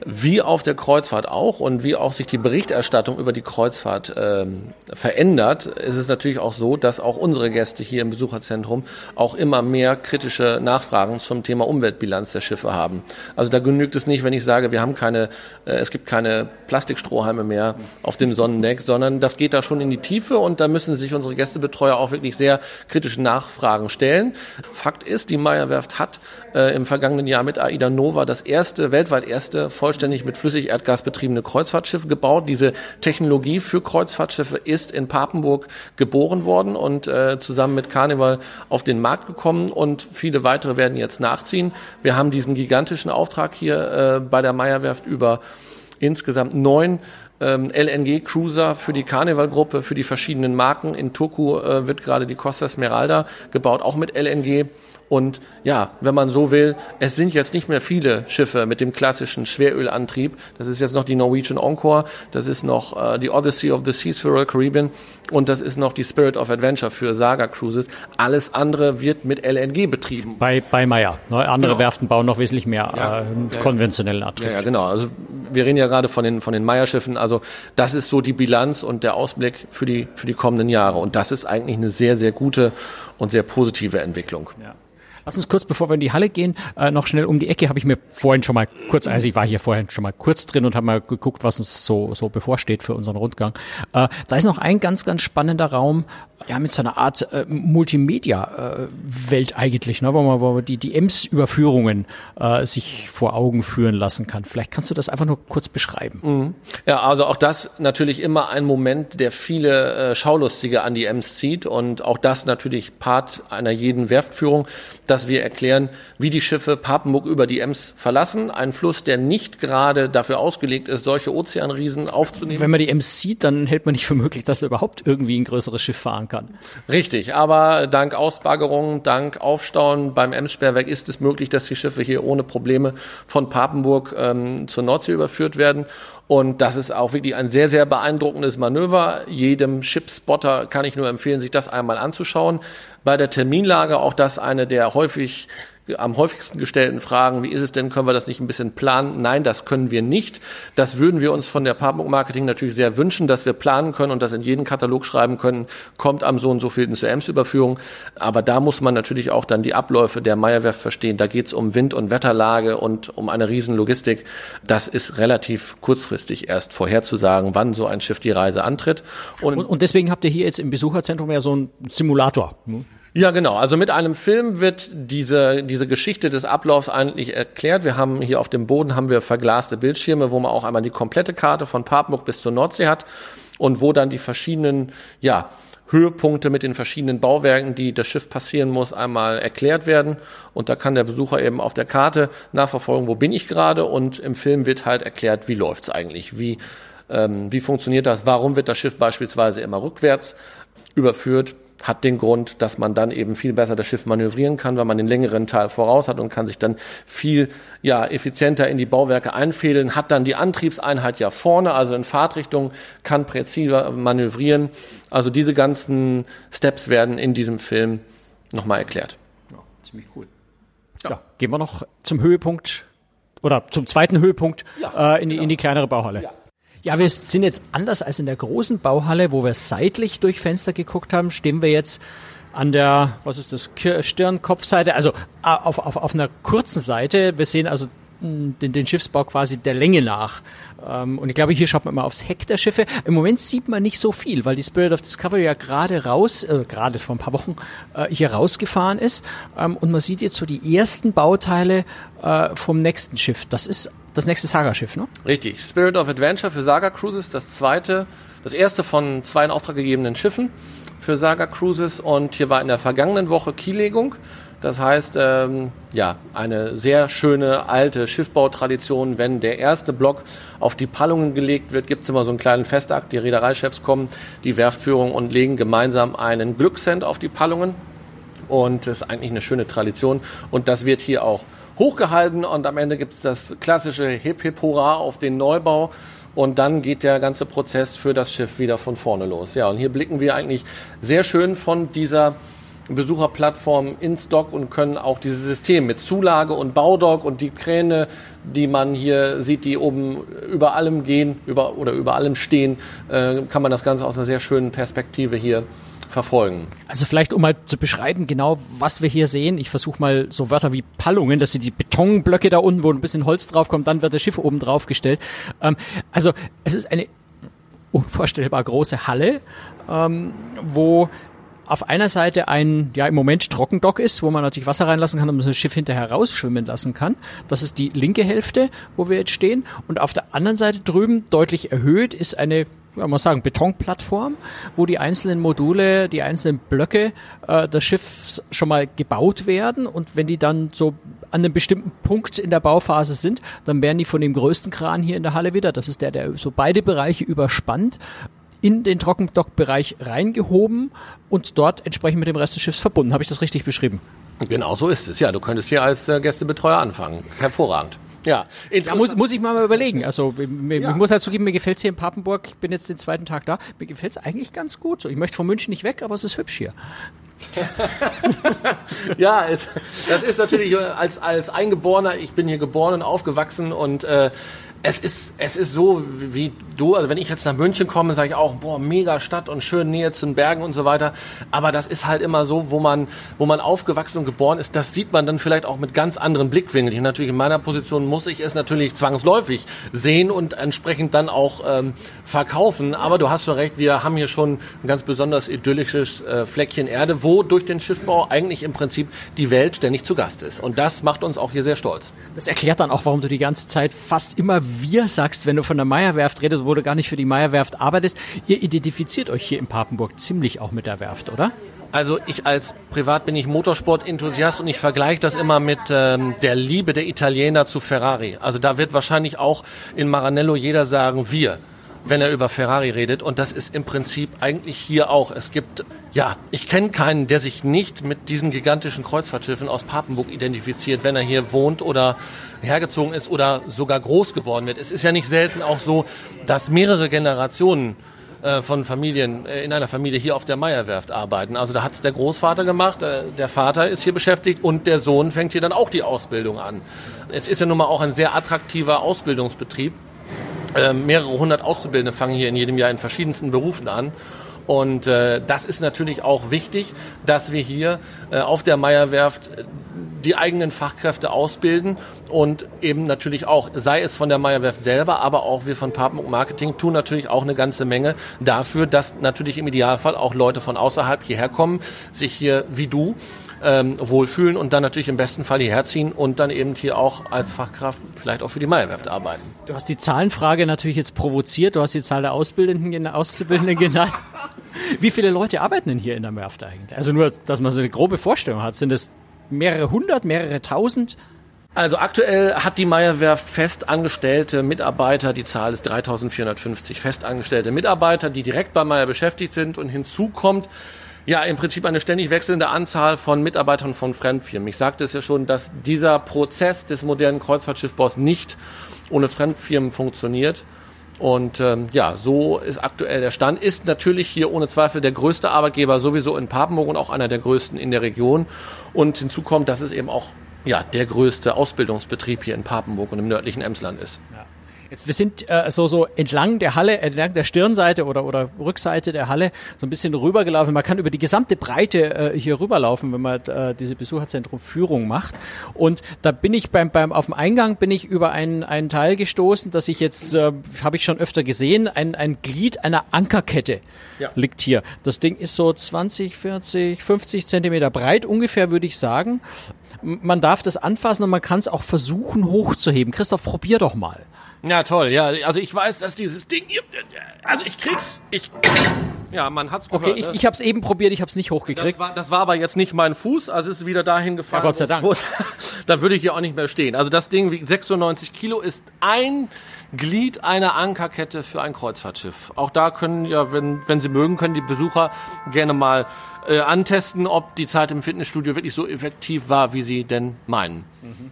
[SPEAKER 3] wie auf der Kreuzfahrt auch und wie auch sich die Berichterstattung über die Kreuzfahrt ähm, verändert, ist es natürlich auch so, dass auch unsere Gäste hier im Besucherzentrum auch immer mehr kritische Nachfragen zum Thema Umweltbilanz der Schiffe haben. Also da genügt es nicht, wenn ich sage, wir haben keine, äh, es gibt keine Plastikstrohhalme mehr auf dem Sonnendeck, sondern das geht da schon in die Tiefe und da müssen sich unsere Gästebetreuer auch wirklich sehr kritische Nachfragen stellen. Fakt ist, die Meyerwerft hat äh, im vergangenen Jahr mit Aida Nova das erste, weltweit erste von vollständig mit Flüssigerdgas betriebene Kreuzfahrtschiffe gebaut. Diese Technologie für Kreuzfahrtschiffe ist in Papenburg geboren worden und äh, zusammen mit Carnival auf den Markt gekommen und viele weitere werden jetzt nachziehen. Wir haben diesen gigantischen Auftrag hier äh, bei der Meierwerft über insgesamt neun ähm, LNG-Cruiser für die Carnival-Gruppe, für die verschiedenen Marken. In Turku äh, wird gerade die Costa Smeralda gebaut, auch mit LNG. Und ja, wenn man so will, es sind jetzt nicht mehr viele Schiffe mit dem klassischen Schwerölantrieb. Das ist jetzt noch die Norwegian Encore, das ist noch äh, die Odyssey of the Seas für Royal Caribbean und das ist noch die Spirit of Adventure für Saga Cruises. Alles andere wird mit LNG betrieben.
[SPEAKER 2] Bei, bei Meyer. Ne? Andere genau. Werften bauen noch wesentlich mehr ja, äh, konventionellen Antrieb.
[SPEAKER 3] Ja, ja, genau. Also wir reden ja gerade von den, von den Meyer-Schiffen. Also das ist so die Bilanz und der Ausblick für die, für die kommenden Jahre. Und das ist eigentlich eine sehr, sehr gute und sehr positive Entwicklung.
[SPEAKER 2] Ja. Lass uns kurz, bevor wir in die Halle gehen, äh, noch schnell um die Ecke. Habe ich mir vorhin schon mal kurz, also ich war hier vorhin schon mal kurz drin und habe mal geguckt, was uns so, so bevorsteht für unseren Rundgang. Äh, da ist noch ein ganz, ganz spannender Raum, ja, mit so einer Art äh, Multimedia-Welt äh, eigentlich, ne, wo man, wo man die, die Ems-Überführungen äh, sich vor Augen führen lassen kann. Vielleicht kannst du das einfach nur kurz beschreiben.
[SPEAKER 3] Mhm. Ja, also auch das natürlich immer ein Moment, der viele äh, Schaulustige an die Ems zieht und auch das natürlich Part einer jeden Werftführung. Das dass wir erklären, wie die Schiffe Papenburg über die Ems verlassen. Ein Fluss, der nicht gerade dafür ausgelegt ist, solche Ozeanriesen aufzunehmen.
[SPEAKER 2] Wenn man die Ems sieht, dann hält man nicht für möglich, dass da überhaupt irgendwie ein größeres Schiff fahren kann.
[SPEAKER 3] Richtig, aber dank Ausbaggerung, dank Aufstauen beim Ems-Sperrwerk ist es möglich, dass die Schiffe hier ohne Probleme von Papenburg ähm, zur Nordsee überführt werden. Und das ist auch wirklich ein sehr, sehr beeindruckendes Manöver. Jedem Shipspotter kann ich nur empfehlen, sich das einmal anzuschauen. Bei der Terminlage auch das eine der häufig am häufigsten gestellten Fragen, wie ist es denn, können wir das nicht ein bisschen planen? Nein, das können wir nicht. Das würden wir uns von der Paarbook Marketing natürlich sehr wünschen, dass wir planen können und das in jeden Katalog schreiben können, kommt am so und so viel zur Ems-Überführung. Aber da muss man natürlich auch dann die Abläufe der Meierwerft verstehen. Da geht es um Wind- und Wetterlage und um eine Riesenlogistik. Das ist relativ kurzfristig erst vorherzusagen, wann so ein Schiff die Reise antritt.
[SPEAKER 2] Und, und, und deswegen habt ihr hier jetzt im Besucherzentrum ja so einen Simulator. Hm?
[SPEAKER 3] Ja, genau. Also mit einem Film wird diese, diese Geschichte des Ablaufs eigentlich erklärt. Wir haben hier auf dem Boden haben wir verglaste Bildschirme, wo man auch einmal die komplette Karte von Papenburg bis zur Nordsee hat und wo dann die verschiedenen, ja, Höhepunkte mit den verschiedenen Bauwerken, die das Schiff passieren muss, einmal erklärt werden. Und da kann der Besucher eben auf der Karte nachverfolgen, wo bin ich gerade. Und im Film wird halt erklärt, wie läuft's eigentlich, wie, ähm, wie funktioniert das, warum wird das Schiff beispielsweise immer rückwärts überführt hat den Grund, dass man dann eben viel besser das Schiff manövrieren kann, weil man den längeren Teil voraus hat und kann sich dann viel ja, effizienter in die Bauwerke einfädeln, hat dann die Antriebseinheit ja vorne, also in Fahrtrichtung, kann präziser manövrieren. Also diese ganzen Steps werden in diesem Film nochmal erklärt.
[SPEAKER 2] Ja, ziemlich cool. Ja. ja. gehen wir noch zum Höhepunkt oder zum zweiten Höhepunkt ja, äh, in, die, genau. in die kleinere Bauhalle. Ja. Ja, wir sind jetzt anders als in der großen Bauhalle, wo wir seitlich durch Fenster geguckt haben, stehen wir jetzt an der, was ist das, Stirnkopfseite, also auf, auf, auf einer kurzen Seite. Wir sehen also den, den Schiffsbau quasi der Länge nach. Ähm, und ich glaube, hier schaut man mal aufs Heck der Schiffe. Im Moment sieht man nicht so viel, weil die Spirit of Discovery ja gerade raus, äh, gerade vor ein paar Wochen äh, hier rausgefahren ist. Ähm, und man sieht jetzt so die ersten Bauteile äh, vom nächsten Schiff. Das ist das nächste Saga-Schiff, ne?
[SPEAKER 3] Richtig. Spirit of Adventure für Saga Cruises, das zweite, das erste von zwei in Auftrag gegebenen Schiffen für Saga Cruises. Und hier war in der vergangenen Woche Kiellegung. Das heißt, ähm, ja, eine sehr schöne alte Schiffbautradition. Wenn der erste Block auf die Pallungen gelegt wird, gibt es immer so einen kleinen Festakt. Die Reedereichefs kommen, die Werftführung und legen gemeinsam einen Glückssend auf die Pallungen. Und das ist eigentlich eine schöne Tradition. Und das wird hier auch hochgehalten und am Ende gibt es das klassische Hip Hip Hurra auf den Neubau und dann geht der ganze Prozess für das Schiff wieder von vorne los. Ja, und hier blicken wir eigentlich sehr schön von dieser Besucherplattform ins Dock und können auch dieses System mit Zulage und Baudock und die Kräne, die man hier sieht, die oben über allem gehen über, oder über allem stehen, äh, kann man das Ganze aus einer sehr schönen Perspektive hier verfolgen.
[SPEAKER 2] Also vielleicht, um mal zu beschreiben, genau was wir hier sehen. Ich versuche mal so Wörter wie Pallungen, das sind die Betonblöcke da unten, wo ein bisschen Holz draufkommt, dann wird das Schiff oben drauf gestellt. Ähm, also es ist eine unvorstellbar große Halle, ähm, wo auf einer Seite ein, ja im Moment Trockendock ist, wo man natürlich Wasser reinlassen kann und das Schiff hinterher rausschwimmen lassen kann. Das ist die linke Hälfte, wo wir jetzt stehen. Und auf der anderen Seite drüben, deutlich erhöht, ist eine man sagen, Betonplattform, wo die einzelnen Module, die einzelnen Blöcke äh, des Schiffs schon mal gebaut werden und wenn die dann so an einem bestimmten Punkt in der Bauphase sind, dann werden die von dem größten Kran hier in der Halle wieder, das ist der, der so beide Bereiche überspannt, in den Trockendockbereich reingehoben und dort entsprechend mit dem Rest des Schiffs verbunden. Habe ich das richtig beschrieben?
[SPEAKER 3] Genau so ist es. Ja, du könntest hier als äh, Gästebetreuer anfangen. Hervorragend.
[SPEAKER 2] Ja, da muss, muss ich mal überlegen. Also mir, ja. ich muss halt zugeben, mir gefällt es hier in Papenburg. Ich bin jetzt den zweiten Tag da. Mir gefällt es eigentlich ganz gut. So, ich möchte von München nicht weg, aber es ist hübsch hier. [laughs]
[SPEAKER 3] ja, es, das ist natürlich äh, als als Eingeborener. Ich bin hier geboren und aufgewachsen und äh, es ist, es ist so wie du, also wenn ich jetzt nach München komme, sage ich auch, boah, mega Stadt und schön Nähe zu den Bergen und so weiter. Aber das ist halt immer so, wo man, wo man aufgewachsen und geboren ist, das sieht man dann vielleicht auch mit ganz anderen Blickwinkeln. Natürlich in meiner Position muss ich es natürlich zwangsläufig sehen und entsprechend dann auch ähm, verkaufen. Aber du hast schon recht, wir haben hier schon ein ganz besonders idyllisches äh, Fleckchen Erde, wo durch den Schiffbau eigentlich im Prinzip die Welt ständig zu Gast ist. Und das macht uns auch hier sehr stolz.
[SPEAKER 2] Das erklärt dann auch, warum du die ganze Zeit fast immer wir sagst, wenn du von der Meierwerft redest, wo du gar nicht für die Meierwerft arbeitest. Ihr identifiziert euch hier in Papenburg ziemlich auch mit der Werft, oder?
[SPEAKER 3] Also ich als privat bin ich Motorsport-Enthusiast und ich vergleiche das immer mit ähm, der Liebe der Italiener zu Ferrari. Also da wird wahrscheinlich auch in Maranello jeder sagen, wir wenn er über Ferrari redet. Und das ist im Prinzip eigentlich hier auch. Es gibt, ja, ich kenne keinen, der sich nicht mit diesen gigantischen Kreuzfahrtschiffen aus Papenburg identifiziert, wenn er hier wohnt oder hergezogen ist oder sogar groß geworden wird. Es ist ja nicht selten auch so, dass mehrere Generationen äh, von Familien äh, in einer Familie hier auf der Meierwerft arbeiten. Also da hat es der Großvater gemacht, äh, der Vater ist hier beschäftigt und der Sohn fängt hier dann auch die Ausbildung an. Es ist ja nun mal auch ein sehr attraktiver Ausbildungsbetrieb mehrere hundert Auszubildende fangen hier in jedem Jahr in verschiedensten Berufen an. Und äh, das ist natürlich auch wichtig, dass wir hier äh, auf der Meierwerft äh, die eigenen Fachkräfte ausbilden und eben natürlich auch, sei es von der Meierwerft selber, aber auch wir von Papenburg Marketing tun natürlich auch eine ganze Menge dafür, dass natürlich im Idealfall auch Leute von außerhalb hierher kommen, sich hier wie du ähm, wohlfühlen und dann natürlich im besten Fall hierher ziehen und dann eben hier auch als Fachkraft vielleicht auch für die Meierwerft arbeiten.
[SPEAKER 2] Du hast die Zahlenfrage natürlich jetzt provoziert. Du hast die Zahl der Ausbildenden, Auszubildenden genannt. Wie viele Leute arbeiten denn hier in der Werft eigentlich? Also nur, dass man so eine grobe Vorstellung hat. Sind es mehrere hundert, mehrere tausend?
[SPEAKER 3] Also aktuell hat die Meierwerft festangestellte Mitarbeiter, die Zahl ist 3450 festangestellte Mitarbeiter, die direkt bei Meier beschäftigt sind und hinzu kommt ja, im Prinzip eine ständig wechselnde Anzahl von Mitarbeitern von Fremdfirmen. Ich sagte es ja schon, dass dieser Prozess des modernen Kreuzfahrtschiffbaus nicht ohne Fremdfirmen funktioniert. Und ähm, ja, so ist aktuell der Stand. Ist natürlich hier ohne Zweifel der größte Arbeitgeber sowieso in Papenburg und auch einer der größten in der Region. Und hinzu kommt, dass es eben auch ja, der größte Ausbildungsbetrieb hier in Papenburg und im nördlichen Emsland ist. Ja.
[SPEAKER 2] Jetzt, wir sind äh, so, so entlang der Halle, entlang der Stirnseite oder, oder Rückseite der Halle so ein bisschen rübergelaufen. Man kann über die gesamte Breite äh, hier rüberlaufen, wenn man äh, diese Besucherzentrum Führung macht. Und da bin ich beim, beim auf dem Eingang bin ich über einen, einen Teil gestoßen, dass ich jetzt, äh, habe ich schon öfter gesehen, ein, ein Glied einer Ankerkette ja. liegt hier. Das Ding ist so 20, 40, 50 Zentimeter breit ungefähr, würde ich sagen. Man darf das anfassen und man kann es auch versuchen hochzuheben. Christoph, probier doch mal.
[SPEAKER 3] Ja, toll. Ja, also ich weiß, dass dieses Ding hier, also ich krieg's, ich ja, man hat's
[SPEAKER 2] gehört. Okay, ich, ne? ich habe es eben probiert, ich habe es nicht hochgekriegt.
[SPEAKER 3] Das war, das war aber jetzt nicht mein Fuß, also ist wieder dahin gefallen.
[SPEAKER 2] Ja, Gott sei Dank. [laughs]
[SPEAKER 3] Da würde ich hier auch nicht mehr stehen. Also das Ding wiegt 96 Kilo, ist ein Glied einer Ankerkette für ein Kreuzfahrtschiff. Auch da können ja, wenn, wenn Sie mögen, können die Besucher gerne mal äh, antesten, ob die Zeit im Fitnessstudio wirklich so effektiv war, wie sie denn meinen. Mhm.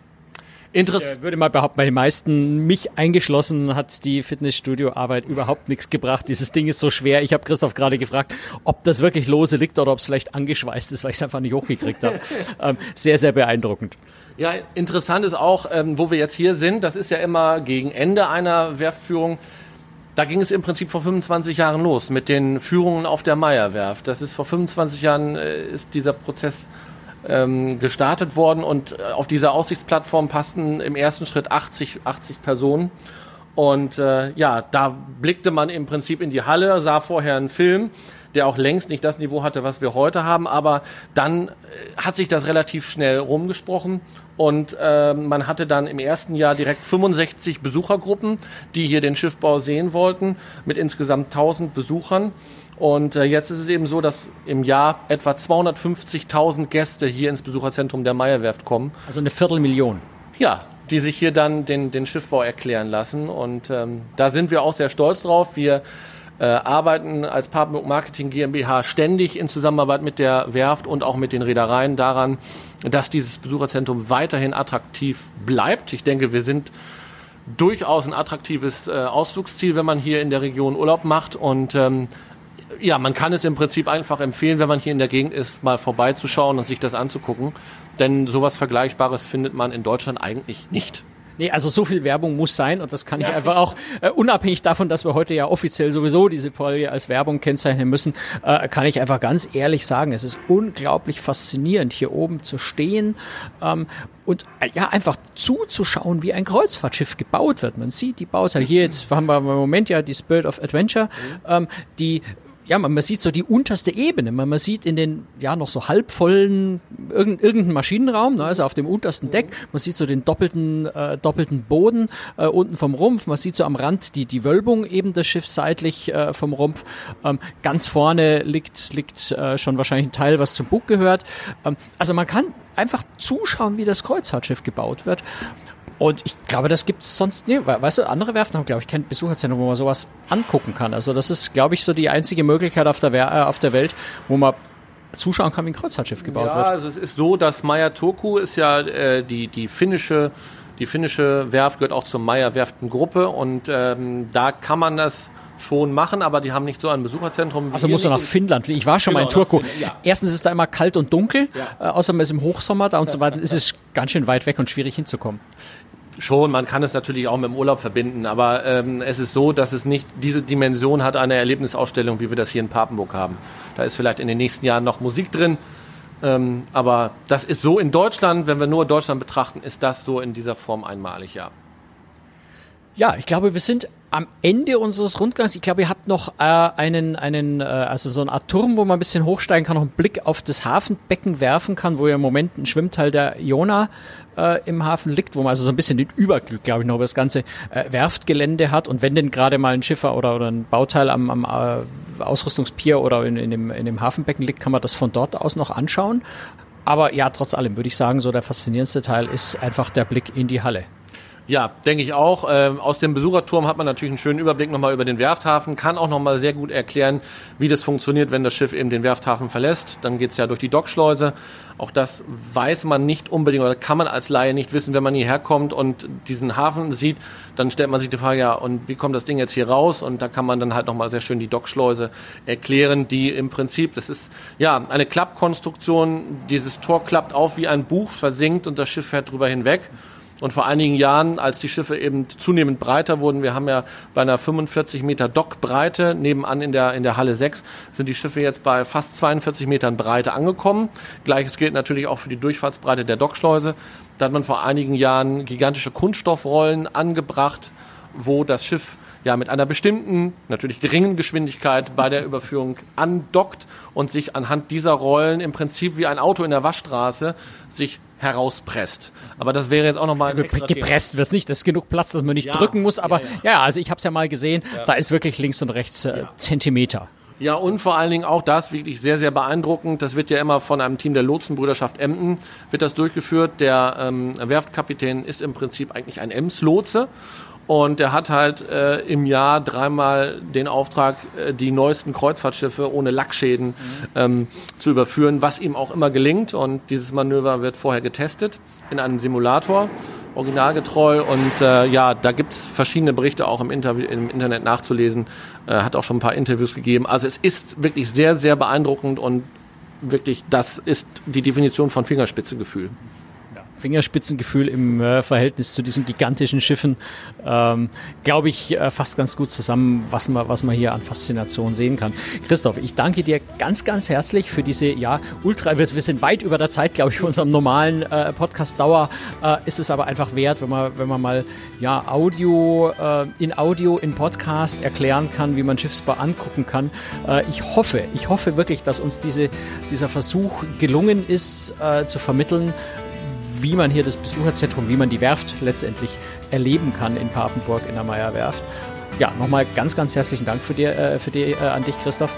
[SPEAKER 2] Interess ich äh, würde mal behaupten, bei den meisten, mich eingeschlossen, hat die Fitnessstudio-Arbeit überhaupt nichts gebracht. Dieses Ding ist so schwer. Ich habe Christoph gerade gefragt, ob das wirklich lose liegt oder ob es vielleicht angeschweißt ist, weil ich es einfach nicht hochgekriegt habe. [laughs] ähm, sehr, sehr beeindruckend.
[SPEAKER 3] Ja, interessant ist auch, ähm, wo wir jetzt hier sind, das ist ja immer gegen Ende einer Werftführung. Da ging es im Prinzip vor 25 Jahren los mit den Führungen auf der Meierwerft. Das ist vor 25 Jahren äh, ist dieser Prozess ähm, gestartet worden und äh, auf dieser Aussichtsplattform passten im ersten Schritt 80, 80 Personen. Und äh, ja, da blickte man im Prinzip in die Halle, sah vorher einen Film, der auch längst nicht das Niveau hatte, was wir heute haben. Aber dann äh, hat sich das relativ schnell rumgesprochen und äh, man hatte dann im ersten Jahr direkt 65 Besuchergruppen, die hier den Schiffbau sehen wollten, mit insgesamt 1000 Besuchern. Und äh, jetzt ist es eben so, dass im Jahr etwa 250.000 Gäste hier ins Besucherzentrum der Meierwerft kommen.
[SPEAKER 2] Also eine Viertelmillion.
[SPEAKER 3] Ja, die sich hier dann den, den Schiffbau erklären lassen. Und ähm, da sind wir auch sehr stolz drauf. Wir äh, arbeiten als Papenburg Marketing GmbH ständig in Zusammenarbeit mit der Werft und auch mit den Reedereien daran, dass dieses Besucherzentrum weiterhin attraktiv bleibt. Ich denke, wir sind durchaus ein attraktives äh, Ausflugsziel, wenn man hier in der Region Urlaub macht. Und ähm, ja, man kann es im Prinzip einfach empfehlen, wenn man hier in der Gegend ist, mal vorbeizuschauen und sich das anzugucken. Denn sowas Vergleichbares findet man in Deutschland eigentlich nicht.
[SPEAKER 2] Nee, also so viel Werbung muss sein und das kann ich einfach auch, äh, unabhängig davon, dass wir heute ja offiziell sowieso diese Folge als Werbung kennzeichnen müssen, äh, kann ich einfach ganz ehrlich sagen, es ist unglaublich faszinierend, hier oben zu stehen ähm, und äh, ja, einfach zuzuschauen, wie ein Kreuzfahrtschiff gebaut wird. Man sieht die Bauteile. Hier jetzt haben wir im Moment ja die Spirit of Adventure, ähm, die ja, man, man sieht so die unterste Ebene. Man, man sieht in den, ja, noch so halbvollen, irgendeinen irgendein Maschinenraum, ne, also auf dem untersten Deck. Man sieht so den doppelten, äh, doppelten Boden äh, unten vom Rumpf. Man sieht so am Rand die, die Wölbung eben des Schiffs seitlich äh, vom Rumpf. Ähm, ganz vorne liegt, liegt äh, schon wahrscheinlich ein Teil, was zum Bug gehört. Ähm, also man kann einfach zuschauen, wie das Kreuzfahrtschiff gebaut wird. Und ich glaube, das gibt es sonst nie. Weißt du, andere Werften haben, glaube ich, kein Besucherzentrum, wo man sowas angucken kann. Also das ist, glaube ich, so die einzige Möglichkeit auf der, äh, auf der Welt, wo man zuschauen kann, wie ein Kreuzfahrtschiff gebaut
[SPEAKER 3] ja,
[SPEAKER 2] wird.
[SPEAKER 3] Ja, also es ist so, dass Meyer Turku ist ja äh, die, die finnische die finnische Werft gehört auch zur Meyer Werftengruppe und ähm, da kann man das schon machen, aber die haben nicht so ein Besucherzentrum.
[SPEAKER 2] also musst du nach Finnland. Ich war schon genau, mal in genau, Turku. Ja. Erstens ist es da immer kalt und dunkel, ja. äh, außer man ist im Hochsommer da und so weiter. [laughs] ist es ganz schön weit weg und schwierig hinzukommen.
[SPEAKER 3] Schon, man kann es natürlich auch mit dem Urlaub verbinden, aber ähm, es ist so, dass es nicht diese Dimension hat einer Erlebnisausstellung, wie wir das hier in Papenburg haben. Da ist vielleicht in den nächsten Jahren noch Musik drin, ähm, aber das ist so in Deutschland, wenn wir nur Deutschland betrachten, ist das so in dieser Form einmalig, ja.
[SPEAKER 2] Ja, ich glaube, wir sind am Ende unseres Rundgangs. Ich glaube, ihr habt noch äh, einen, einen, äh, also so eine Art Turm, wo man ein bisschen hochsteigen kann, noch einen Blick auf das Hafenbecken werfen kann, wo ja im Moment ein Schwimmteil der Iona äh, im Hafen liegt, wo man also so ein bisschen den Überglück, glaube ich, noch über das ganze äh, Werftgelände hat. Und wenn denn gerade mal ein Schiffer oder, oder ein Bauteil am, am äh, Ausrüstungspier oder in, in, dem, in dem Hafenbecken liegt, kann man das von dort aus noch anschauen. Aber ja, trotz allem würde ich sagen, so der faszinierendste Teil ist einfach der Blick in die Halle.
[SPEAKER 3] Ja, denke ich auch. Ähm, aus dem Besucherturm hat man natürlich einen schönen Überblick nochmal über den Werfthafen, kann auch nochmal sehr gut erklären, wie das funktioniert, wenn das Schiff eben den Werfthafen verlässt. Dann geht's ja durch die Dockschleuse. Auch das weiß man nicht unbedingt oder kann man als Laie nicht wissen, wenn man hierher kommt und diesen Hafen sieht, dann stellt man sich die Frage, ja, und wie kommt das Ding jetzt hier raus? Und da kann man dann halt nochmal sehr schön die Dockschleuse erklären, die im Prinzip, das ist ja eine Klappkonstruktion, dieses Tor klappt auf wie ein Buch, versinkt und das Schiff fährt drüber hinweg. Und vor einigen Jahren, als die Schiffe eben zunehmend breiter wurden, wir haben ja bei einer 45 Meter Dockbreite, nebenan in der, in der Halle 6, sind die Schiffe jetzt bei fast 42 Metern Breite angekommen. Gleiches gilt natürlich auch für die Durchfahrtsbreite der Dockschleuse. Da hat man vor einigen Jahren gigantische Kunststoffrollen angebracht, wo das Schiff ja mit einer bestimmten, natürlich geringen Geschwindigkeit bei der Überführung andockt und sich anhand dieser Rollen im Prinzip wie ein Auto in der Waschstraße sich herauspresst. Aber das wäre jetzt auch nochmal ein
[SPEAKER 2] Ge Gepresst wird es nicht, das ist genug Platz, dass man nicht ja, drücken muss, aber ja, ja. ja also ich habe es ja mal gesehen, da ist wirklich links und rechts äh, Zentimeter.
[SPEAKER 3] Ja, und vor allen Dingen auch das wirklich sehr, sehr beeindruckend. Das wird ja immer von einem Team der Lotsenbrüderschaft Emden wird das durchgeführt. Der ähm, Werftkapitän ist im Prinzip eigentlich ein Ems-Lotse und der hat halt äh, im Jahr dreimal den Auftrag, äh, die neuesten Kreuzfahrtschiffe ohne Lackschäden mhm. ähm, zu überführen, was ihm auch immer gelingt. Und dieses Manöver wird vorher getestet in einem Simulator, originalgetreu. Und äh, ja, da gibt's verschiedene Berichte auch im, Interview, im Internet nachzulesen. Äh, hat auch schon ein paar Interviews gegeben. Also es ist wirklich sehr, sehr beeindruckend und wirklich, das ist die Definition von Fingerspitzengefühl.
[SPEAKER 2] Fingerspitzengefühl im äh, Verhältnis zu diesen gigantischen Schiffen, ähm, glaube ich, äh, fasst ganz gut zusammen, was man, was man hier an Faszination sehen kann. Christoph, ich danke dir ganz, ganz herzlich für diese, ja, ultra, wir, wir sind weit über der Zeit, glaube ich, für unserem normalen äh, Podcast-Dauer, äh, ist es aber einfach wert, wenn man, wenn man mal, ja, Audio, äh, in Audio, in Podcast erklären kann, wie man Schiffsbau angucken kann. Äh, ich hoffe, ich hoffe wirklich, dass uns diese, dieser Versuch gelungen ist, zu vermitteln, wie man hier das Besucherzentrum, wie man die Werft letztendlich erleben kann in Papenburg in der Meierwerft. Ja, nochmal ganz, ganz herzlichen Dank für, dir, äh, für die, äh, an dich, Christoph.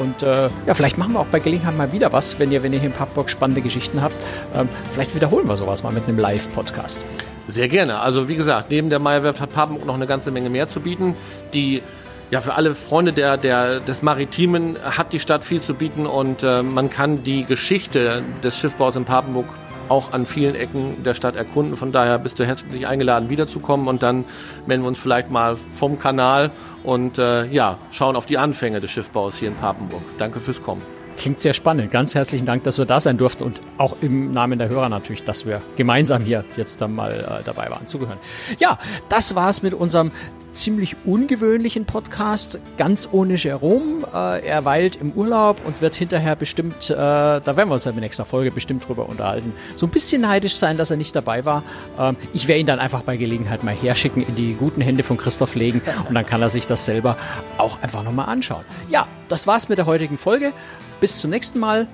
[SPEAKER 2] Und äh, ja, vielleicht machen wir auch bei Gelegenheit mal wieder was, wenn ihr, wenn ihr hier in Papenburg spannende Geschichten habt. Ähm, vielleicht wiederholen wir sowas mal mit einem Live-Podcast.
[SPEAKER 3] Sehr gerne. Also wie gesagt, neben der Meierwerft hat Papenburg noch eine ganze Menge mehr zu bieten. Die ja, für alle Freunde der, der, des Maritimen hat die Stadt viel zu bieten und äh, man kann die Geschichte des Schiffbaus in Papenburg auch an vielen Ecken der Stadt erkunden. Von daher bist du herzlich eingeladen, wiederzukommen und dann melden wir uns vielleicht mal vom Kanal und äh, ja, schauen auf die Anfänge des Schiffbaus hier in Papenburg. Danke fürs Kommen.
[SPEAKER 2] Klingt sehr spannend. Ganz herzlichen Dank, dass wir da sein durften und auch im Namen der Hörer natürlich, dass wir gemeinsam hier jetzt dann mal äh, dabei waren, zugehören. Ja, das war's mit unserem ziemlich ungewöhnlichen Podcast, ganz ohne Jerome. Äh, er weilt im Urlaub und wird hinterher bestimmt, äh, da werden wir uns in der nächsten Folge bestimmt drüber unterhalten, so ein bisschen neidisch sein, dass er nicht dabei war. Ähm, ich werde ihn dann einfach bei Gelegenheit mal herschicken, in die guten Hände von Christoph legen und dann kann er sich das selber auch einfach nochmal anschauen. Ja, das war's mit der heutigen Folge. Bis zum nächsten Mal.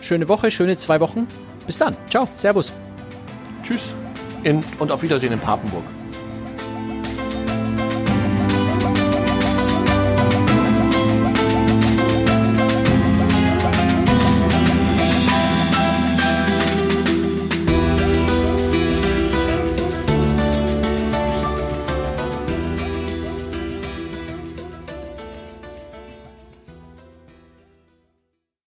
[SPEAKER 2] Schöne Woche, schöne zwei Wochen. Bis dann. Ciao. Servus.
[SPEAKER 3] Tschüss in, und auf Wiedersehen in Papenburg.